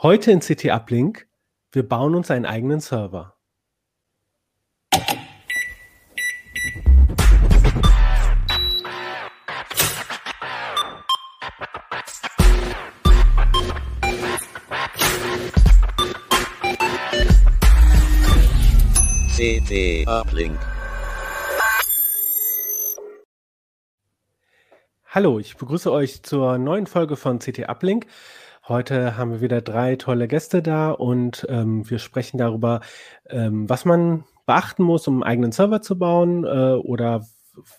Heute in CT Uplink, wir bauen uns einen eigenen Server. CT Uplink. Hallo, ich begrüße euch zur neuen Folge von CT Uplink. Heute haben wir wieder drei tolle Gäste da und ähm, wir sprechen darüber, ähm, was man beachten muss, um einen eigenen Server zu bauen äh, oder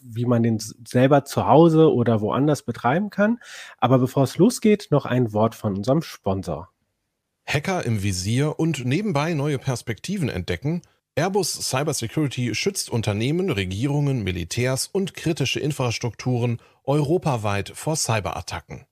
wie man den selber zu Hause oder woanders betreiben kann. Aber bevor es losgeht, noch ein Wort von unserem Sponsor. Hacker im Visier und nebenbei neue Perspektiven entdecken – Airbus Cybersecurity schützt Unternehmen, Regierungen, Militärs und kritische Infrastrukturen europaweit vor Cyberattacken.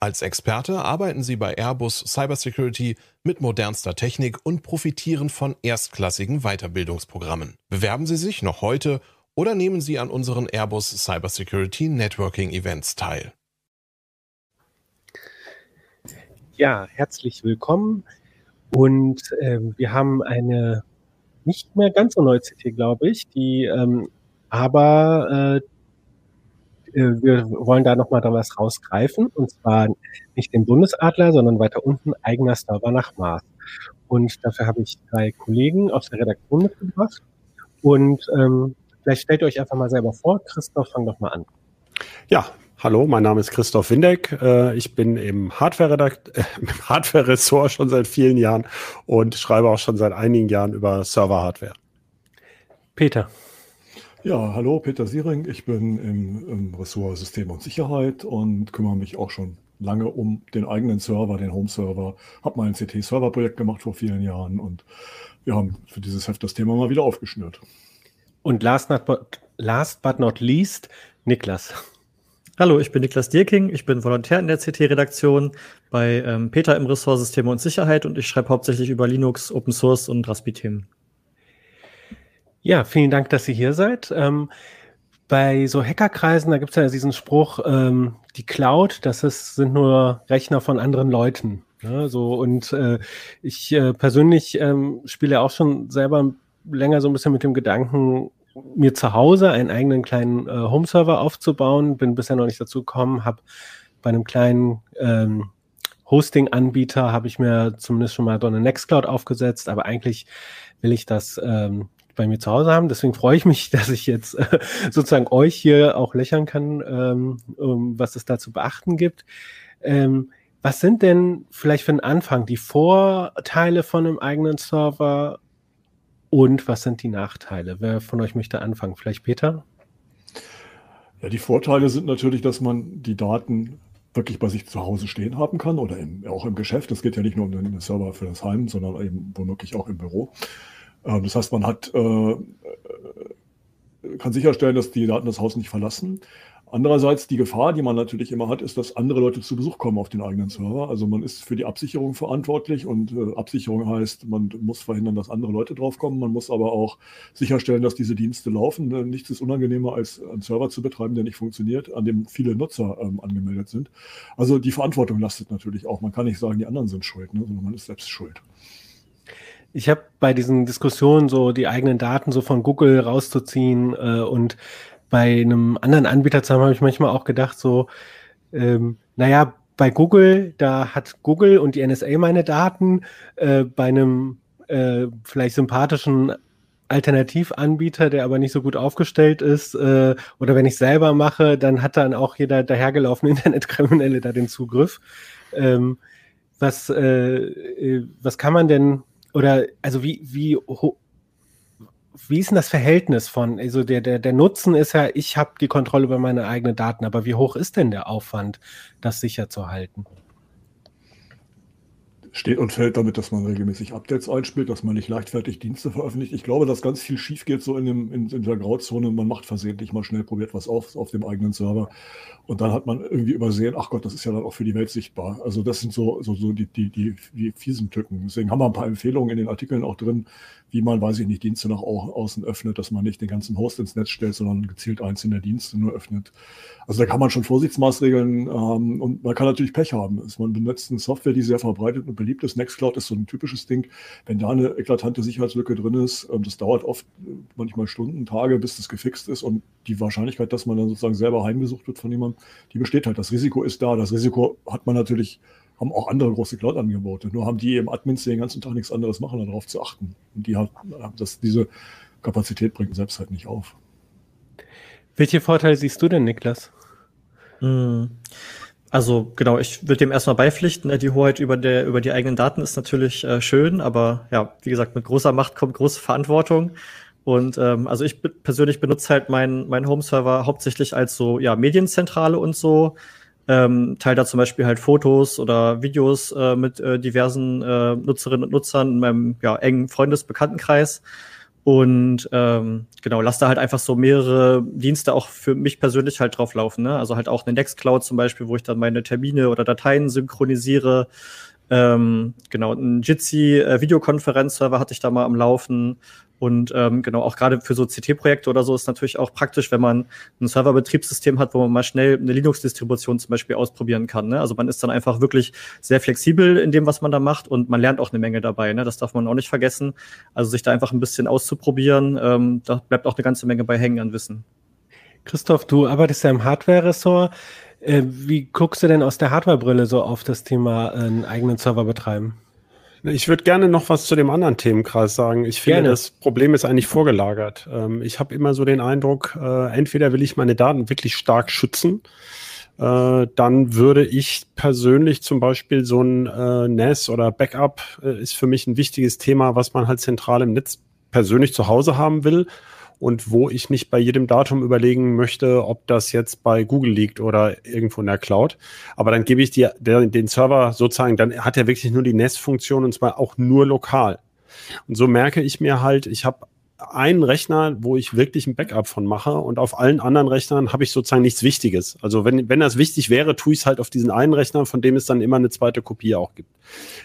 Als Experte arbeiten Sie bei Airbus Cybersecurity mit modernster Technik und profitieren von erstklassigen Weiterbildungsprogrammen. Bewerben Sie sich noch heute oder nehmen Sie an unseren Airbus Cybersecurity Networking Events teil. Ja, herzlich willkommen. Und äh, wir haben eine nicht mehr ganz so neu CT, glaube ich. Die, ähm, aber äh, äh, wir wollen da nochmal da was rausgreifen. Und zwar nicht den Bundesadler, sondern weiter unten eigener Server nach Mars. Und dafür habe ich drei Kollegen aus der Redaktion mitgebracht. Und ähm, vielleicht stellt ihr euch einfach mal selber vor. Christoph, fang doch mal an. Ja, Hallo, mein Name ist Christoph Windeck. Äh, ich bin im Hardware-Ressort äh, Hardware schon seit vielen Jahren und schreibe auch schon seit einigen Jahren über Server-Hardware. Peter. Ja, hallo, Peter Siering. Ich bin im, im Ressort System und Sicherheit und kümmere mich auch schon lange um den eigenen Server, den Home-Server. Habe mal ein CT-Server-Projekt gemacht vor vielen Jahren und wir haben für dieses Heft das Thema mal wieder aufgeschnürt. Und last, not, last but not least, Niklas. Hallo, ich bin Niklas Dierking, ich bin Volontär in der CT-Redaktion bei ähm, Peter im Ressort Systeme und Sicherheit und ich schreibe hauptsächlich über Linux, Open Source und Raspi-Themen. Ja, vielen Dank, dass ihr hier seid. Ähm, bei so Hackerkreisen, da gibt es ja diesen Spruch, ähm, die Cloud, das ist, sind nur Rechner von anderen Leuten. Ne? So, und äh, ich äh, persönlich ähm, spiele auch schon selber länger so ein bisschen mit dem Gedanken, mir zu Hause einen eigenen kleinen äh, Home-Server aufzubauen. Bin bisher noch nicht dazu gekommen, habe bei einem kleinen ähm, Hosting-Anbieter habe ich mir zumindest schon mal so eine Nextcloud aufgesetzt, aber eigentlich will ich das ähm, bei mir zu Hause haben. Deswegen freue ich mich, dass ich jetzt äh, sozusagen euch hier auch löchern kann, ähm, um, was es da zu beachten gibt. Ähm, was sind denn vielleicht für den Anfang die Vorteile von einem eigenen Server und was sind die Nachteile? Wer von euch möchte anfangen? Vielleicht Peter? Ja, die Vorteile sind natürlich, dass man die Daten wirklich bei sich zu Hause stehen haben kann oder im, auch im Geschäft. Es geht ja nicht nur um den Server für das Heim, sondern eben womöglich auch im Büro. Ähm, das heißt, man hat, äh, kann sicherstellen, dass die Daten das Haus nicht verlassen. Andererseits die Gefahr, die man natürlich immer hat, ist, dass andere Leute zu Besuch kommen auf den eigenen Server. Also man ist für die Absicherung verantwortlich und äh, Absicherung heißt, man muss verhindern, dass andere Leute draufkommen. Man muss aber auch sicherstellen, dass diese Dienste laufen. Äh, nichts ist unangenehmer, als einen Server zu betreiben, der nicht funktioniert, an dem viele Nutzer ähm, angemeldet sind. Also die Verantwortung lastet natürlich auch. Man kann nicht sagen, die anderen sind schuld, ne, sondern man ist selbst schuld. Ich habe bei diesen Diskussionen so die eigenen Daten so von Google rauszuziehen äh, und bei einem anderen Anbieter zusammen habe ich manchmal auch gedacht, so, ähm, naja, bei Google, da hat Google und die NSA meine Daten, äh, bei einem äh, vielleicht sympathischen Alternativanbieter, der aber nicht so gut aufgestellt ist, äh, oder wenn ich selber mache, dann hat dann auch jeder dahergelaufene Internetkriminelle da den Zugriff. Ähm, was, äh, äh, was kann man denn, oder also wie, wie wie ist denn das Verhältnis von, also der, der, der Nutzen ist ja, ich habe die Kontrolle über meine eigenen Daten, aber wie hoch ist denn der Aufwand, das sicher zu halten? Steht und fällt damit, dass man regelmäßig Updates einspielt, dass man nicht leichtfertig Dienste veröffentlicht. Ich glaube, dass ganz viel schief geht so in, dem, in, in der Grauzone. Man macht versehentlich mal schnell, probiert was auf auf dem eigenen Server und dann hat man irgendwie übersehen, ach Gott, das ist ja dann auch für die Welt sichtbar. Also das sind so, so, so die, die, die, die fiesen Tücken. Deswegen haben wir ein paar Empfehlungen in den Artikeln auch drin, wie man, weiß ich nicht, Dienste nach außen öffnet, dass man nicht den ganzen Host ins Netz stellt, sondern gezielt einzelne Dienste nur öffnet. Also da kann man schon Vorsichtsmaßregeln ähm, und man kann natürlich Pech haben. Also man benutzt eine Software, die sehr verbreitet und beliebt ist. Nextcloud ist so ein typisches Ding. Wenn da eine eklatante Sicherheitslücke drin ist, ähm, das dauert oft manchmal Stunden, Tage, bis das gefixt ist und die Wahrscheinlichkeit, dass man dann sozusagen selber heimgesucht wird von jemandem, die besteht halt. Das Risiko ist da. Das Risiko hat man natürlich haben auch andere große Cloud-Angebote. Nur haben die eben Admins, die den ganzen Tag nichts anderes machen, darauf zu achten. Und die haben das, diese Kapazität bringt selbst halt nicht auf. Welche Vorteile siehst du denn, Niklas? Hm. Also genau, ich würde dem erstmal beipflichten. Ne? Die Hoheit über, der, über die eigenen Daten ist natürlich äh, schön, aber ja, wie gesagt, mit großer Macht kommt große Verantwortung. Und ähm, also ich persönlich benutze halt meinen mein Home-Server hauptsächlich als so ja Medienzentrale und so. Ähm, teile da zum Beispiel halt Fotos oder Videos äh, mit äh, diversen äh, Nutzerinnen und Nutzern in meinem ja, engen Freundesbekanntenkreis. Und ähm, genau, lass da halt einfach so mehrere Dienste auch für mich persönlich halt drauf laufen. Ne? Also halt auch eine Nextcloud zum Beispiel, wo ich dann meine Termine oder Dateien synchronisiere. Ähm, genau, ein Jitsi äh, Videokonferenzserver hatte ich da mal am Laufen. Und ähm, genau, auch gerade für so CT-Projekte oder so ist natürlich auch praktisch, wenn man ein Serverbetriebssystem hat, wo man mal schnell eine Linux-Distribution zum Beispiel ausprobieren kann. Ne? Also man ist dann einfach wirklich sehr flexibel in dem, was man da macht und man lernt auch eine Menge dabei. Ne? Das darf man auch nicht vergessen. Also sich da einfach ein bisschen auszuprobieren, ähm, da bleibt auch eine ganze Menge bei hängen an Wissen. Christoph, du arbeitest ja im Hardware-Ressort. Äh, wie guckst du denn aus der Hardware-Brille so auf das Thema äh, einen eigenen Server betreiben? Ich würde gerne noch was zu dem anderen Themenkreis sagen. Ich finde, gerne. das Problem ist eigentlich vorgelagert. Ähm, ich habe immer so den Eindruck, äh, entweder will ich meine Daten wirklich stark schützen, äh, dann würde ich persönlich zum Beispiel so ein äh, NAS oder Backup ist für mich ein wichtiges Thema, was man halt zentral im Netz persönlich zu Hause haben will und wo ich nicht bei jedem Datum überlegen möchte, ob das jetzt bei Google liegt oder irgendwo in der Cloud. Aber dann gebe ich dir den Server sozusagen, dann hat er wirklich nur die Nest-Funktion und zwar auch nur lokal. Und so merke ich mir halt, ich habe einen Rechner, wo ich wirklich ein Backup von mache und auf allen anderen Rechnern habe ich sozusagen nichts Wichtiges. Also wenn, wenn das wichtig wäre, tue ich es halt auf diesen einen Rechner, von dem es dann immer eine zweite Kopie auch gibt.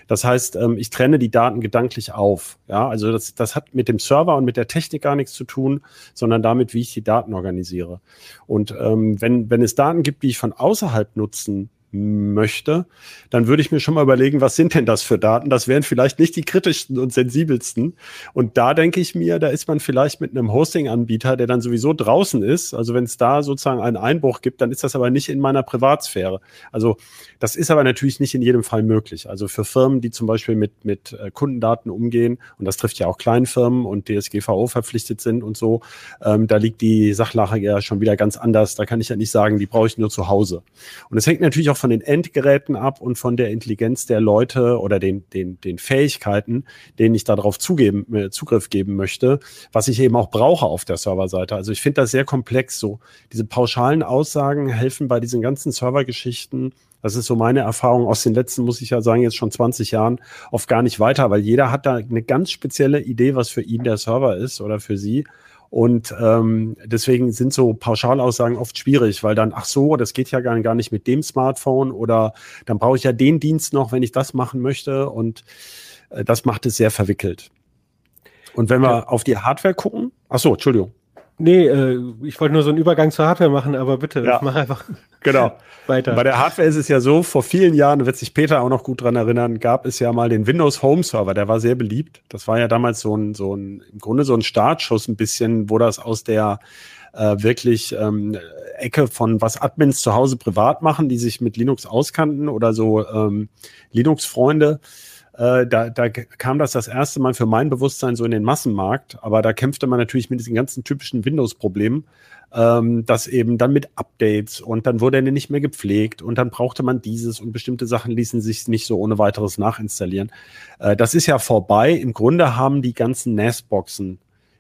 Das heißt, ähm, ich trenne die Daten gedanklich auf. Ja, also das, das hat mit dem Server und mit der Technik gar nichts zu tun, sondern damit, wie ich die Daten organisiere. Und ähm, wenn, wenn es Daten gibt, die ich von außerhalb nutzen möchte, dann würde ich mir schon mal überlegen, was sind denn das für Daten? Das wären vielleicht nicht die kritischsten und sensibelsten. Und da denke ich mir, da ist man vielleicht mit einem Hosting-Anbieter, der dann sowieso draußen ist. Also wenn es da sozusagen einen Einbruch gibt, dann ist das aber nicht in meiner Privatsphäre. Also das ist aber natürlich nicht in jedem Fall möglich. Also für Firmen, die zum Beispiel mit, mit äh, Kundendaten umgehen, und das trifft ja auch Kleinfirmen und DSGVO verpflichtet sind und so, ähm, da liegt die Sachlage ja schon wieder ganz anders. Da kann ich ja nicht sagen, die brauche ich nur zu Hause. Und es hängt natürlich auch von den Endgeräten ab und von der Intelligenz der Leute oder den, den, den Fähigkeiten, denen ich darauf zugeben, äh, Zugriff geben möchte, was ich eben auch brauche auf der Serverseite. Also ich finde das sehr komplex so. Diese pauschalen Aussagen helfen bei diesen ganzen Servergeschichten das ist so meine Erfahrung aus den letzten, muss ich ja sagen, jetzt schon 20 Jahren oft gar nicht weiter, weil jeder hat da eine ganz spezielle Idee, was für ihn der Server ist oder für sie. Und ähm, deswegen sind so Pauschalaussagen oft schwierig, weil dann, ach so, das geht ja gar, gar nicht mit dem Smartphone oder dann brauche ich ja den Dienst noch, wenn ich das machen möchte. Und äh, das macht es sehr verwickelt. Und wenn wir ja. auf die Hardware gucken, ach so, Entschuldigung. Nee, äh, ich wollte nur so einen Übergang zur Hardware machen, aber bitte, ja. mach einfach. Genau. Weiter. Bei der Hardware ist es ja so, vor vielen Jahren, wird sich Peter auch noch gut dran erinnern, gab es ja mal den Windows Home Server, der war sehr beliebt. Das war ja damals so ein, so ein, im Grunde so ein Startschuss ein bisschen, wo das aus der äh, wirklich ähm, Ecke von was Admins zu Hause privat machen, die sich mit Linux auskannten oder so ähm, Linux-Freunde. Äh, da, da kam das das erste Mal für mein Bewusstsein so in den Massenmarkt, aber da kämpfte man natürlich mit diesen ganzen typischen Windows-Problemen ähm, das eben dann mit Updates und dann wurde er nicht mehr gepflegt und dann brauchte man dieses und bestimmte Sachen ließen sich nicht so ohne weiteres nachinstallieren. Äh, das ist ja vorbei. Im Grunde haben die ganzen NAS-Boxen,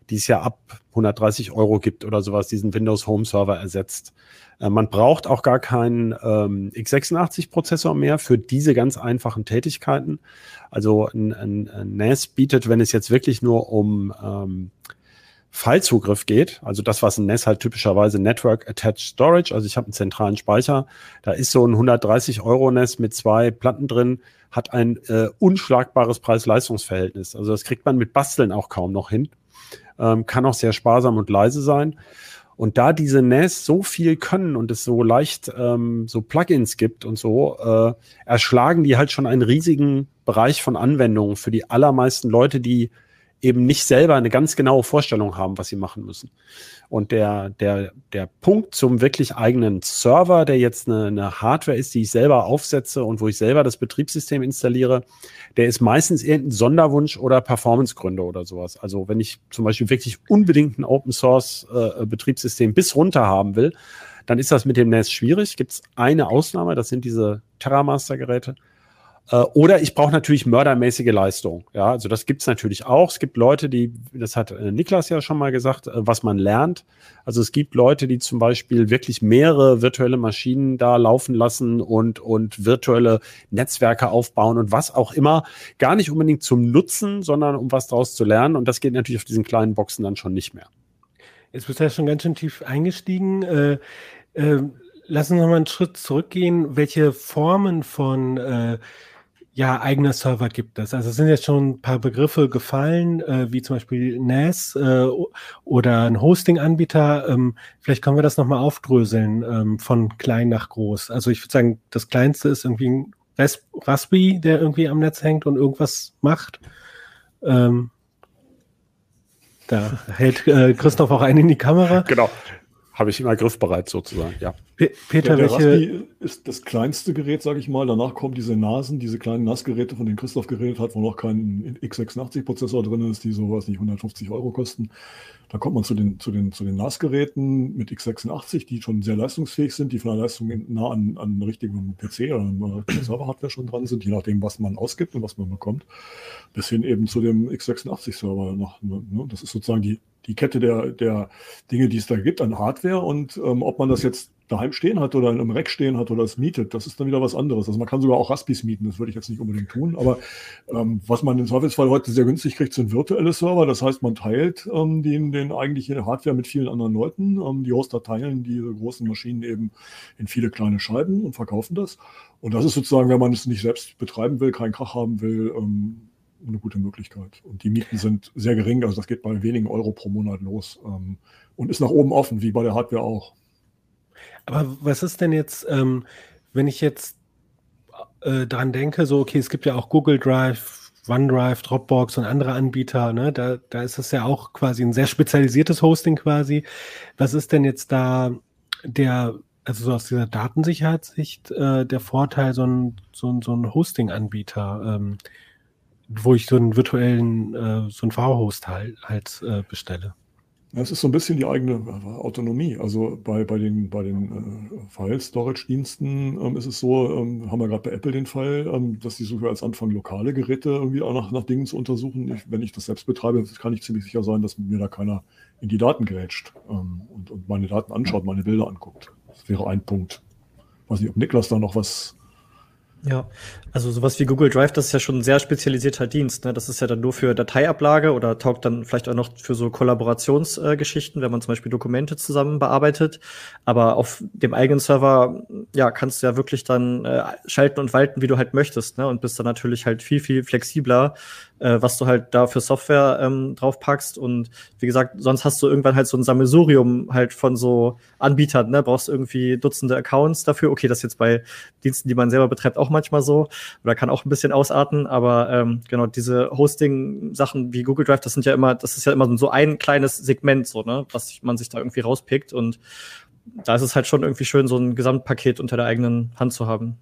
die es ja ab 130 Euro gibt oder sowas, diesen Windows Home Server ersetzt. Äh, man braucht auch gar keinen ähm, x86-Prozessor mehr für diese ganz einfachen Tätigkeiten. Also ein, ein, ein NAS bietet, wenn es jetzt wirklich nur um ähm, Fallzugriff geht, also das, was ein NAS halt typischerweise Network Attached Storage, also ich habe einen zentralen Speicher, da ist so ein 130 Euro NAS mit zwei Platten drin, hat ein äh, unschlagbares Preis-Leistungs-Verhältnis. Also das kriegt man mit Basteln auch kaum noch hin, ähm, kann auch sehr sparsam und leise sein. Und da diese NAS so viel können und es so leicht ähm, so Plugins gibt und so, äh, erschlagen die halt schon einen riesigen Bereich von Anwendungen für die allermeisten Leute, die eben nicht selber eine ganz genaue Vorstellung haben, was sie machen müssen. Und der, der, der Punkt zum wirklich eigenen Server, der jetzt eine, eine Hardware ist, die ich selber aufsetze und wo ich selber das Betriebssystem installiere, der ist meistens irgendein Sonderwunsch oder Performancegründe oder sowas. Also wenn ich zum Beispiel wirklich unbedingt ein Open Source äh, Betriebssystem bis runter haben will, dann ist das mit dem NAS schwierig. Gibt es eine Ausnahme, das sind diese TerraMaster-Geräte. Äh, oder ich brauche natürlich mördermäßige Leistung. Ja, also das gibt's natürlich auch. Es gibt Leute, die, das hat äh, Niklas ja schon mal gesagt, äh, was man lernt. Also es gibt Leute, die zum Beispiel wirklich mehrere virtuelle Maschinen da laufen lassen und, und virtuelle Netzwerke aufbauen und was auch immer. Gar nicht unbedingt zum Nutzen, sondern um was daraus zu lernen. Und das geht natürlich auf diesen kleinen Boxen dann schon nicht mehr. Jetzt bist du ja schon ganz schön tief eingestiegen. Äh, äh, lass uns noch mal einen Schritt zurückgehen. Welche Formen von äh, ja, eigener Server gibt es. Also es sind jetzt schon ein paar Begriffe gefallen, äh, wie zum Beispiel NAS äh, oder ein Hosting-Anbieter. Ähm, vielleicht können wir das nochmal aufdröseln ähm, von klein nach groß. Also ich würde sagen, das kleinste ist irgendwie ein Ras Raspberry, der irgendwie am Netz hängt und irgendwas macht. Ähm, da hält äh, Christoph auch einen in die Kamera. Genau habe ich immer griffbereit sozusagen, ja. Peter, der, der welche ist das kleinste Gerät, sage ich mal. Danach kommen diese Nasen, diese kleinen NAS-Geräte, von denen Christoph geredet hat, wo noch kein x86-Prozessor drin ist, die so, weiß nicht, 150 Euro kosten. Da kommt man zu den, zu den, zu den NAS-Geräten mit x86, die schon sehr leistungsfähig sind, die von der Leistung nah an, an einem richtigen PC oder einer Server-Hardware schon dran sind, je nachdem, was man ausgibt und was man bekommt, bis hin eben zu dem x86-Server. Ne? Das ist sozusagen die die Kette der, der Dinge, die es da gibt an Hardware und ähm, ob man das jetzt daheim stehen hat oder in einem Rack stehen hat oder es mietet, das ist dann wieder was anderes. Also man kann sogar auch Raspis mieten, das würde ich jetzt nicht unbedingt tun, aber ähm, was man im Zweifelsfall heute sehr günstig kriegt, sind virtuelle Server. Das heißt, man teilt ähm, den, den eigentliche Hardware mit vielen anderen Leuten. Ähm, die Hoster teilen diese großen Maschinen eben in viele kleine Scheiben und verkaufen das. Und das ist sozusagen, wenn man es nicht selbst betreiben will, keinen Krach haben will, ähm, eine gute Möglichkeit. Und die Mieten sind sehr gering, also das geht bei wenigen Euro pro Monat los ähm, und ist nach oben offen, wie bei der Hardware auch. Aber was ist denn jetzt, ähm, wenn ich jetzt äh, daran denke, so, okay, es gibt ja auch Google Drive, OneDrive, Dropbox und andere Anbieter, ne? Da, da ist es ja auch quasi ein sehr spezialisiertes Hosting quasi. Was ist denn jetzt da der, also so aus dieser Datensicherheitssicht, äh, der Vorteil, so ein, so ein, so ein Hosting-Anbieter? Ähm, wo ich so einen virtuellen, äh, so einen V-Host halt, halt äh, bestelle. Es ist so ein bisschen die eigene äh, Autonomie. Also bei, bei den, bei den äh, File-Storage-Diensten ähm, ist es so, ähm, haben wir gerade bei Apple den Fall, ähm, dass die sogar als Anfang lokale Geräte irgendwie auch nach, nach Dingen zu untersuchen. Ich, wenn ich das selbst betreibe, kann ich ziemlich sicher sein, dass mir da keiner in die Daten grätscht ähm, und, und meine Daten anschaut, meine Bilder anguckt. Das wäre ein Punkt. Ich weiß nicht, ob Niklas da noch was ja, also sowas wie Google Drive, das ist ja schon ein sehr spezialisierter Dienst. Ne? Das ist ja dann nur für Dateiablage oder taugt dann vielleicht auch noch für so Kollaborationsgeschichten, äh, wenn man zum Beispiel Dokumente zusammen bearbeitet. Aber auf dem eigenen Server, ja, kannst du ja wirklich dann äh, schalten und walten, wie du halt möchtest. Ne? Und bist dann natürlich halt viel, viel flexibler, äh, was du halt da für Software ähm, draufpackst. Und wie gesagt, sonst hast du irgendwann halt so ein Sammelsurium halt von so Anbietern, ne? Brauchst irgendwie Dutzende Accounts dafür. Okay, das ist jetzt bei Diensten, die man selber betreibt, auch manchmal so. Oder kann auch ein bisschen ausarten, aber ähm, genau, diese Hosting-Sachen wie Google Drive, das sind ja immer, das ist ja immer so ein kleines Segment, so, ne, was man sich da irgendwie rauspickt. Und da ist es halt schon irgendwie schön, so ein Gesamtpaket unter der eigenen Hand zu haben.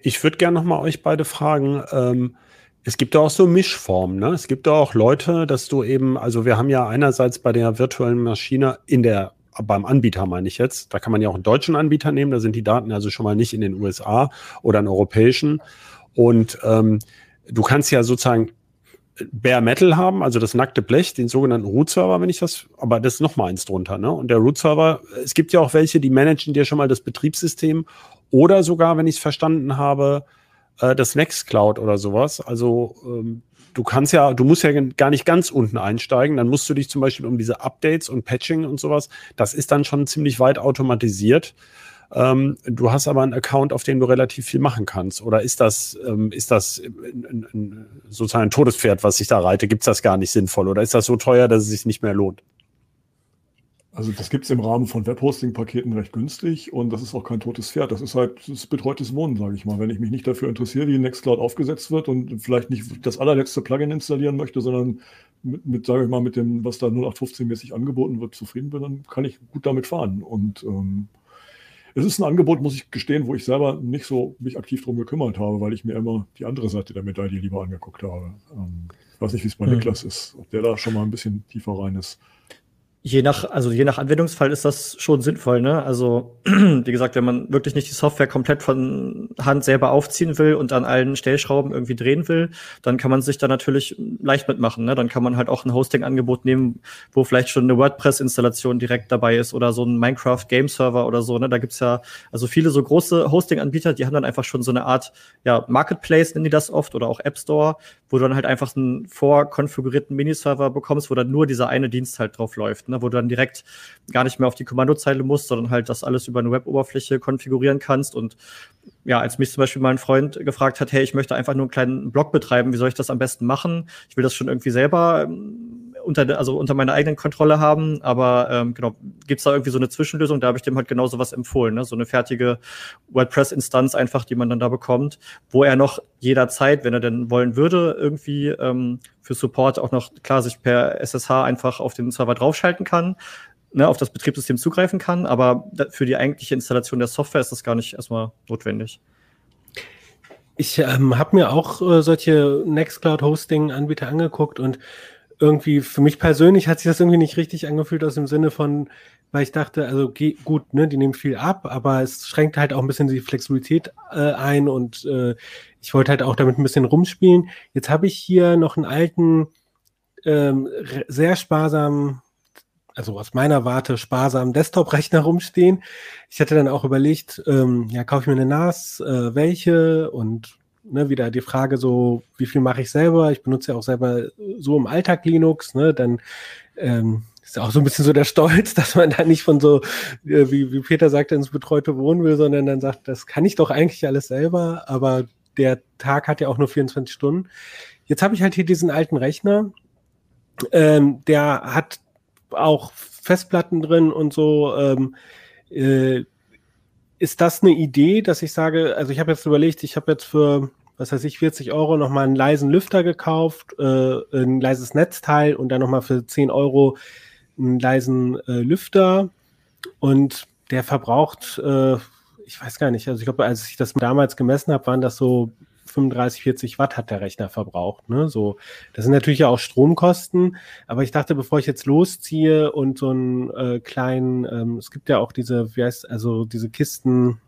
Ich würde gerne noch mal euch beide fragen, ähm, es gibt auch so Mischformen. Ne? Es gibt auch Leute, dass du eben, also wir haben ja einerseits bei der virtuellen Maschine in der, beim Anbieter meine ich jetzt, da kann man ja auch einen deutschen Anbieter nehmen, da sind die Daten also schon mal nicht in den USA oder einen europäischen. Und ähm, du kannst ja sozusagen Bare Metal haben, also das nackte Blech, den sogenannten Root-Server, wenn ich das, aber das ist noch mal eins drunter. Ne? Und der Root-Server, es gibt ja auch welche, die managen dir schon mal das Betriebssystem oder sogar, wenn ich es verstanden habe, äh, das Nextcloud oder sowas. Also ähm, du kannst ja, du musst ja gar nicht ganz unten einsteigen. Dann musst du dich zum Beispiel um diese Updates und Patching und sowas, das ist dann schon ziemlich weit automatisiert. Ähm, du hast aber einen Account, auf dem du relativ viel machen kannst. Oder ist das, ähm, ist das ein, sozusagen ein Todespferd, was ich da reite? Gibt es das gar nicht sinnvoll? Oder ist das so teuer, dass es sich nicht mehr lohnt? Also das gibt es im Rahmen von Webhosting-Paketen recht günstig und das ist auch kein totes Pferd. Das ist halt das ist betreutes Wohnen, sage ich mal. Wenn ich mich nicht dafür interessiere, wie Nextcloud aufgesetzt wird und vielleicht nicht das allerletzte Plugin installieren möchte, sondern mit, mit sage ich mal, mit dem, was da 0815-mäßig angeboten wird, zufrieden bin, dann kann ich gut damit fahren. Und ähm, es ist ein Angebot, muss ich gestehen, wo ich selber nicht so mich aktiv drum gekümmert habe, weil ich mir immer die andere Seite der Medaille lieber angeguckt habe. Ähm, ich weiß nicht, wie es bei mhm. Niklas ist, ob der da schon mal ein bisschen tiefer rein ist. Je nach, also je nach Anwendungsfall ist das schon sinnvoll, ne? Also, wie gesagt, wenn man wirklich nicht die Software komplett von Hand selber aufziehen will und an allen Stellschrauben irgendwie drehen will, dann kann man sich da natürlich leicht mitmachen, ne? Dann kann man halt auch ein Hosting-Angebot nehmen, wo vielleicht schon eine WordPress-Installation direkt dabei ist oder so ein Minecraft-Game-Server oder so, ne? Da gibt's ja, also viele so große Hosting-Anbieter, die haben dann einfach schon so eine Art, ja, Marketplace nennen die das oft oder auch App Store, wo du dann halt einfach einen vorkonfigurierten Miniserver bekommst, wo dann nur dieser eine Dienst halt drauf läuft, ne? wo du dann direkt gar nicht mehr auf die Kommandozeile musst, sondern halt das alles über eine Web-Oberfläche konfigurieren kannst. Und ja, als mich zum Beispiel mein Freund gefragt hat, hey, ich möchte einfach nur einen kleinen Blog betreiben, wie soll ich das am besten machen? Ich will das schon irgendwie selber ähm, unter, also unter meiner eigenen Kontrolle haben, aber ähm, genau, gibt's da irgendwie so eine Zwischenlösung? Da habe ich dem halt genau sowas empfohlen, ne? so eine fertige WordPress-Instanz einfach, die man dann da bekommt, wo er noch jederzeit, wenn er denn wollen würde, irgendwie ähm, für Support auch noch klar sich per SSH einfach auf den Server draufschalten kann, ne, auf das Betriebssystem zugreifen kann, aber für die eigentliche Installation der Software ist das gar nicht erstmal notwendig. Ich ähm, habe mir auch äh, solche Nextcloud-Hosting-Anbieter angeguckt und irgendwie für mich persönlich hat sich das irgendwie nicht richtig angefühlt aus dem Sinne von, weil ich dachte, also gut, ne, die nehmen viel ab, aber es schränkt halt auch ein bisschen die Flexibilität äh, ein und äh, ich wollte halt auch damit ein bisschen rumspielen. Jetzt habe ich hier noch einen alten, ähm, sehr sparsamen, also aus meiner Warte sparsamen Desktop-Rechner rumstehen. Ich hatte dann auch überlegt, ähm, ja, kaufe ich mir eine NAS, äh, welche und ne, wieder die Frage so, wie viel mache ich selber? Ich benutze ja auch selber so im Alltag Linux, ne, dann ähm, ist auch so ein bisschen so der Stolz, dass man da nicht von so, äh, wie, wie Peter sagte, ins betreute Wohnen will, sondern dann sagt, das kann ich doch eigentlich alles selber, aber der Tag hat ja auch nur 24 Stunden. Jetzt habe ich halt hier diesen alten Rechner, ähm, der hat auch Festplatten drin und so. Ähm, äh, ist das eine Idee, dass ich sage, also ich habe jetzt überlegt, ich habe jetzt für, was weiß ich, 40 Euro nochmal einen leisen Lüfter gekauft, äh, ein leises Netzteil und dann nochmal für 10 Euro einen leisen äh, Lüfter. Und der verbraucht äh, ich weiß gar nicht, also ich glaube, als ich das damals gemessen habe, waren das so 35, 40 Watt hat der Rechner verbraucht. Ne? So, das sind natürlich ja auch Stromkosten, aber ich dachte, bevor ich jetzt losziehe und so einen äh, kleinen, ähm, es gibt ja auch diese, wie heißt, also diese Kisten,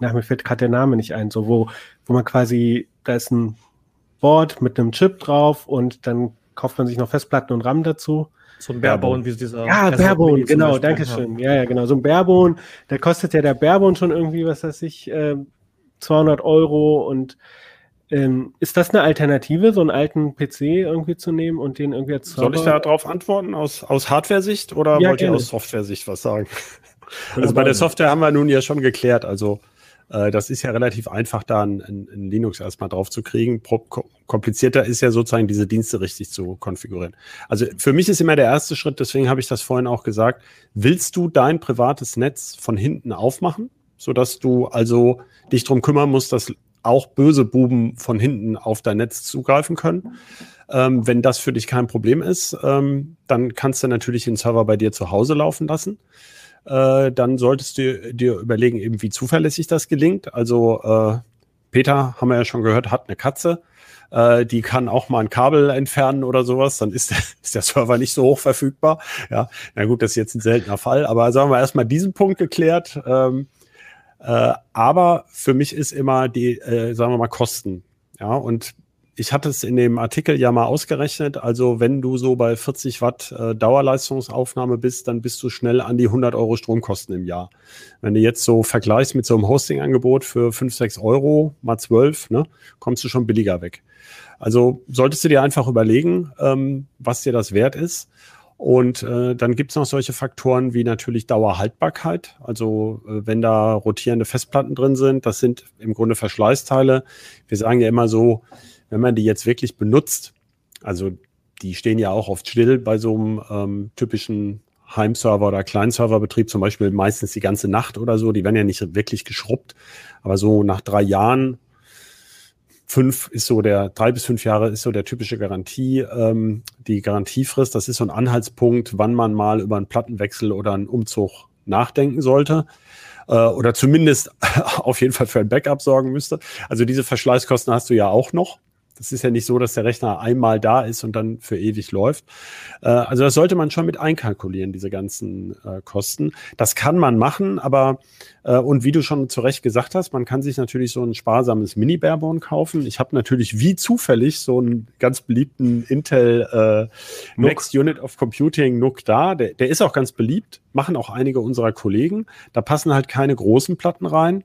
nach mir fällt gerade der Name nicht ein, so wo, wo man quasi, da ist ein Board mit einem Chip drauf und dann kauft man sich noch Festplatten und RAM dazu. So ein Barebone, wie dieser. Ja, Barebone, genau, danke schön. Ja, ja, genau. So ein Barebone, da kostet ja der Barebone schon irgendwie, was weiß ich, äh, 200 Euro und ähm, ist das eine Alternative, so einen alten PC irgendwie zu nehmen und den irgendwie als Soll ich da drauf antworten aus, aus Hardware-Sicht oder ja, wollt ihr aus Software-Sicht was sagen? also bei der Software haben wir nun ja schon geklärt. Also äh, das ist ja relativ einfach, da ein, ein Linux erstmal drauf zu kriegen. Pro komplizierter ist ja sozusagen, diese Dienste richtig zu konfigurieren. Also für mich ist immer der erste Schritt, deswegen habe ich das vorhin auch gesagt, willst du dein privates Netz von hinten aufmachen, sodass du also dich drum kümmern musst, dass auch böse Buben von hinten auf dein Netz zugreifen können. Ähm, wenn das für dich kein Problem ist, ähm, dann kannst du natürlich den Server bei dir zu Hause laufen lassen äh, dann solltest du dir überlegen, eben wie zuverlässig das gelingt. Also äh, Peter, haben wir ja schon gehört, hat eine Katze. Äh, die kann auch mal ein Kabel entfernen oder sowas, dann ist der, ist der Server nicht so hoch verfügbar. Ja, na gut, das ist jetzt ein seltener Fall, aber sagen wir erstmal diesen Punkt geklärt. Ähm, äh, aber für mich ist immer die, äh, sagen wir mal, Kosten. Ja, und ich hatte es in dem Artikel ja mal ausgerechnet. Also wenn du so bei 40 Watt äh, Dauerleistungsaufnahme bist, dann bist du schnell an die 100 Euro Stromkosten im Jahr. Wenn du jetzt so vergleichst mit so einem Hosting-Angebot für 5, 6 Euro mal 12, ne, kommst du schon billiger weg. Also solltest du dir einfach überlegen, ähm, was dir das wert ist. Und äh, dann gibt's noch solche Faktoren wie natürlich Dauerhaltbarkeit. Also äh, wenn da rotierende Festplatten drin sind, das sind im Grunde Verschleißteile. Wir sagen ja immer so, wenn man die jetzt wirklich benutzt, also die stehen ja auch oft still bei so einem ähm, typischen Heimserver oder Kleinserverbetrieb zum Beispiel meistens die ganze Nacht oder so. Die werden ja nicht wirklich geschrubbt. Aber so nach drei Jahren, fünf ist so der, drei bis fünf Jahre ist so der typische Garantie, ähm, die Garantiefrist. Das ist so ein Anhaltspunkt, wann man mal über einen Plattenwechsel oder einen Umzug nachdenken sollte äh, oder zumindest auf jeden Fall für ein Backup sorgen müsste. Also diese Verschleißkosten hast du ja auch noch. Das ist ja nicht so, dass der Rechner einmal da ist und dann für ewig läuft. Äh, also das sollte man schon mit einkalkulieren, diese ganzen äh, Kosten. Das kann man machen, aber äh, und wie du schon zu Recht gesagt hast, man kann sich natürlich so ein sparsames Mini-Barebone kaufen. Ich habe natürlich wie zufällig so einen ganz beliebten Intel äh, Next Unit of Computing NUC da. Der, der ist auch ganz beliebt, machen auch einige unserer Kollegen. Da passen halt keine großen Platten rein.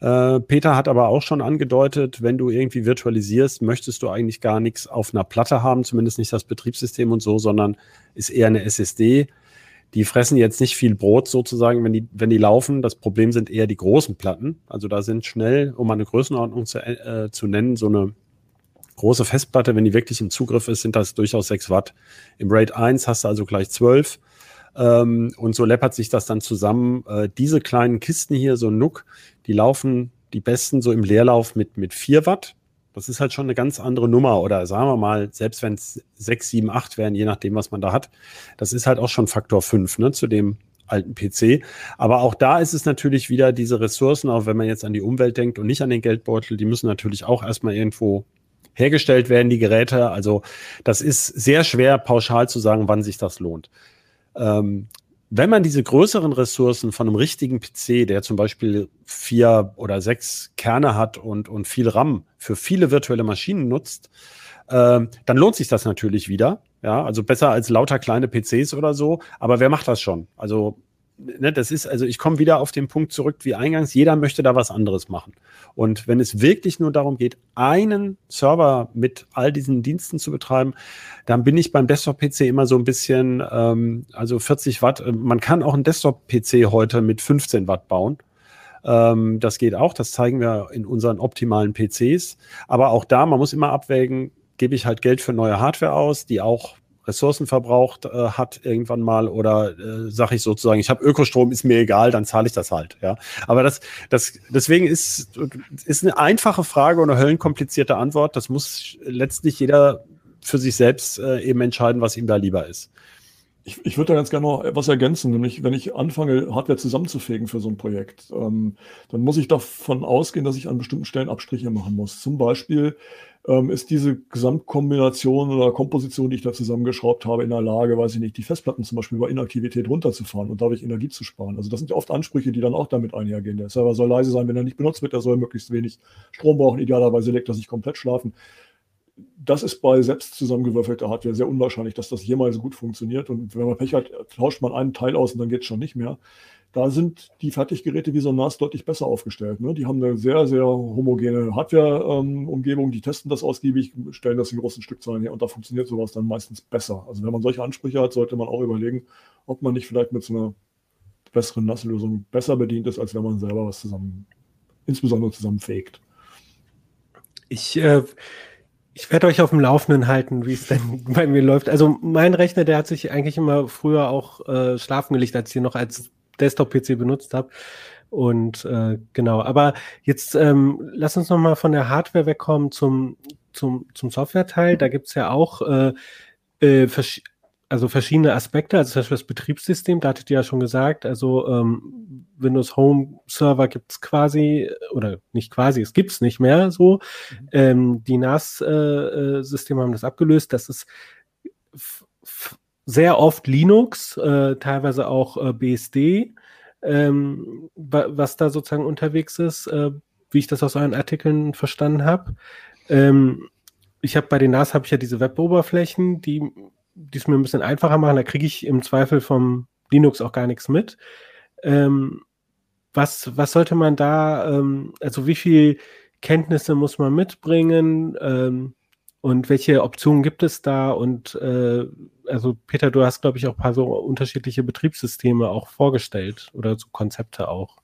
Äh, Peter hat aber auch schon angedeutet, wenn du irgendwie virtualisierst, möchtest du eigentlich gar nichts auf einer Platte haben, zumindest nicht das Betriebssystem und so, sondern ist eher eine SSD. Die fressen jetzt nicht viel Brot sozusagen, wenn die, wenn die laufen. Das Problem sind eher die großen Platten. Also da sind schnell, um eine Größenordnung zu, äh, zu nennen, so eine große Festplatte, wenn die wirklich im Zugriff ist, sind das durchaus 6 Watt. Im RAID 1 hast du also gleich 12. Ähm, und so läppert sich das dann zusammen. Äh, diese kleinen Kisten hier, so Nook, die laufen die besten so im Leerlauf mit, mit 4 Watt. Das ist halt schon eine ganz andere Nummer. Oder sagen wir mal, selbst wenn es 6, 7, 8 wären, je nachdem, was man da hat, das ist halt auch schon Faktor 5 ne, zu dem alten PC. Aber auch da ist es natürlich wieder diese Ressourcen, auch wenn man jetzt an die Umwelt denkt und nicht an den Geldbeutel, die müssen natürlich auch erstmal irgendwo hergestellt werden, die Geräte. Also das ist sehr schwer pauschal zu sagen, wann sich das lohnt. Ähm, wenn man diese größeren Ressourcen von einem richtigen PC, der zum Beispiel vier oder sechs Kerne hat und, und viel RAM für viele virtuelle Maschinen nutzt, äh, dann lohnt sich das natürlich wieder. Ja, also besser als lauter kleine PCs oder so. Aber wer macht das schon? Also ne, das ist, also ich komme wieder auf den Punkt zurück wie eingangs, jeder möchte da was anderes machen. Und wenn es wirklich nur darum geht, einen Server mit all diesen Diensten zu betreiben, dann bin ich beim Desktop-PC immer so ein bisschen, ähm, also 40 Watt. Man kann auch einen Desktop-PC heute mit 15 Watt bauen. Ähm, das geht auch, das zeigen wir in unseren optimalen PCs. Aber auch da, man muss immer abwägen, gebe ich halt Geld für neue Hardware aus, die auch Ressourcen verbraucht äh, hat irgendwann mal oder äh, sage ich sozusagen, ich habe Ökostrom, ist mir egal, dann zahle ich das halt. Ja, aber das, das, deswegen ist ist eine einfache Frage und eine höllenkomplizierte Antwort. Das muss letztlich jeder für sich selbst äh, eben entscheiden, was ihm da lieber ist. Ich, ich würde da ganz gerne noch etwas ergänzen, nämlich wenn ich anfange, Hardware zusammenzufegen für so ein Projekt, ähm, dann muss ich davon ausgehen, dass ich an bestimmten Stellen Abstriche machen muss. Zum Beispiel ähm, ist diese Gesamtkombination oder Komposition, die ich da zusammengeschraubt habe, in der Lage, weiß ich nicht, die Festplatten zum Beispiel über Inaktivität runterzufahren und dadurch Energie zu sparen. Also das sind ja oft Ansprüche, die dann auch damit einhergehen. Der Server soll leise sein, wenn er nicht benutzt wird, er soll möglichst wenig Strom brauchen, idealerweise legt er sich komplett schlafen. Das ist bei selbst zusammengewürfelter Hardware sehr unwahrscheinlich, dass das jemals gut funktioniert. Und wenn man Pech hat, tauscht man einen Teil aus und dann geht es schon nicht mehr da sind die Fertiggeräte wie so ein NAS deutlich besser aufgestellt. Ne? Die haben eine sehr, sehr homogene Hardware-Umgebung, ähm, die testen das ausgiebig, stellen das in großen Stückzahlen her und da funktioniert sowas dann meistens besser. Also wenn man solche Ansprüche hat, sollte man auch überlegen, ob man nicht vielleicht mit so einer besseren NAS-Lösung besser bedient ist, als wenn man selber was zusammen, insbesondere zusammenfegt. Ich, äh, ich werde euch auf dem Laufenden halten, wie es denn bei mir läuft. Also mein Rechner, der hat sich eigentlich immer früher auch äh, schlafen gelegt, als hier noch als Desktop-PC benutzt habe. Und äh, genau, aber jetzt ähm, lass uns noch mal von der Hardware wegkommen zum, zum, zum Software-Teil. Da gibt's ja auch äh, äh, vers also verschiedene Aspekte, also zum Beispiel das Betriebssystem, da hattet ihr ja schon gesagt, also ähm, Windows Home Server gibt's quasi, oder nicht quasi, es gibt's nicht mehr so. Mhm. Ähm, die NAS-Systeme äh, äh haben das abgelöst. Das ist sehr oft Linux, äh, teilweise auch äh, BSD, ähm, was da sozusagen unterwegs ist, äh, wie ich das aus euren Artikeln verstanden habe. Ähm, ich habe bei den NAS habe ich ja diese Web-Oberflächen, die es mir ein bisschen einfacher machen. Da kriege ich im Zweifel vom Linux auch gar nichts mit. Ähm, was, was sollte man da, ähm, also wie viel Kenntnisse muss man mitbringen? Und welche Optionen gibt es da? Und äh, also Peter, du hast, glaube ich, auch ein paar so unterschiedliche Betriebssysteme auch vorgestellt oder so Konzepte auch.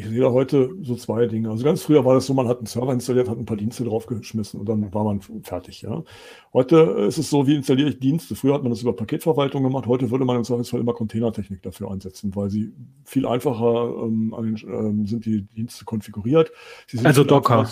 Ich sehe da heute so zwei Dinge. Also ganz früher war das so, man hat einen Server installiert, hat ein paar Dienste draufgeschmissen und dann war man fertig. Ja. Heute ist es so, wie installiere ich Dienste? Früher hat man das über Paketverwaltung gemacht. Heute würde man im Zweifelsfall immer Containertechnik dafür einsetzen, weil sie viel einfacher ähm, den, ähm, sind die Dienste konfiguriert. also Docker.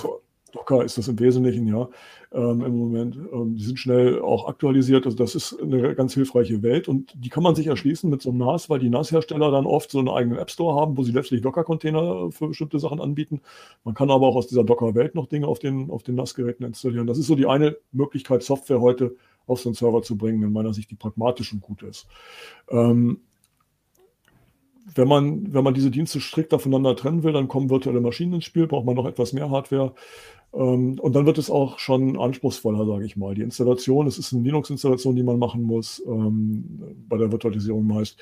Docker ist das im Wesentlichen, ja, ähm, im Moment. Ähm, die sind schnell auch aktualisiert. Also das ist eine ganz hilfreiche Welt und die kann man sich erschließen mit so einem NAS, weil die NAS-Hersteller dann oft so einen eigenen App Store haben, wo sie letztlich Docker-Container für bestimmte Sachen anbieten. Man kann aber auch aus dieser Docker-Welt noch Dinge auf den, auf den NAS-Geräten installieren. Das ist so die eine Möglichkeit, Software heute auf so einen Server zu bringen, in meiner Sicht, die pragmatisch und gut ist. Ähm, wenn man, wenn man diese Dienste strikter voneinander trennen will, dann kommen virtuelle Maschinen ins Spiel, braucht man noch etwas mehr Hardware. Ähm, und dann wird es auch schon anspruchsvoller, sage ich mal. Die Installation, es ist eine Linux-Installation, die man machen muss, ähm, bei der Virtualisierung meist.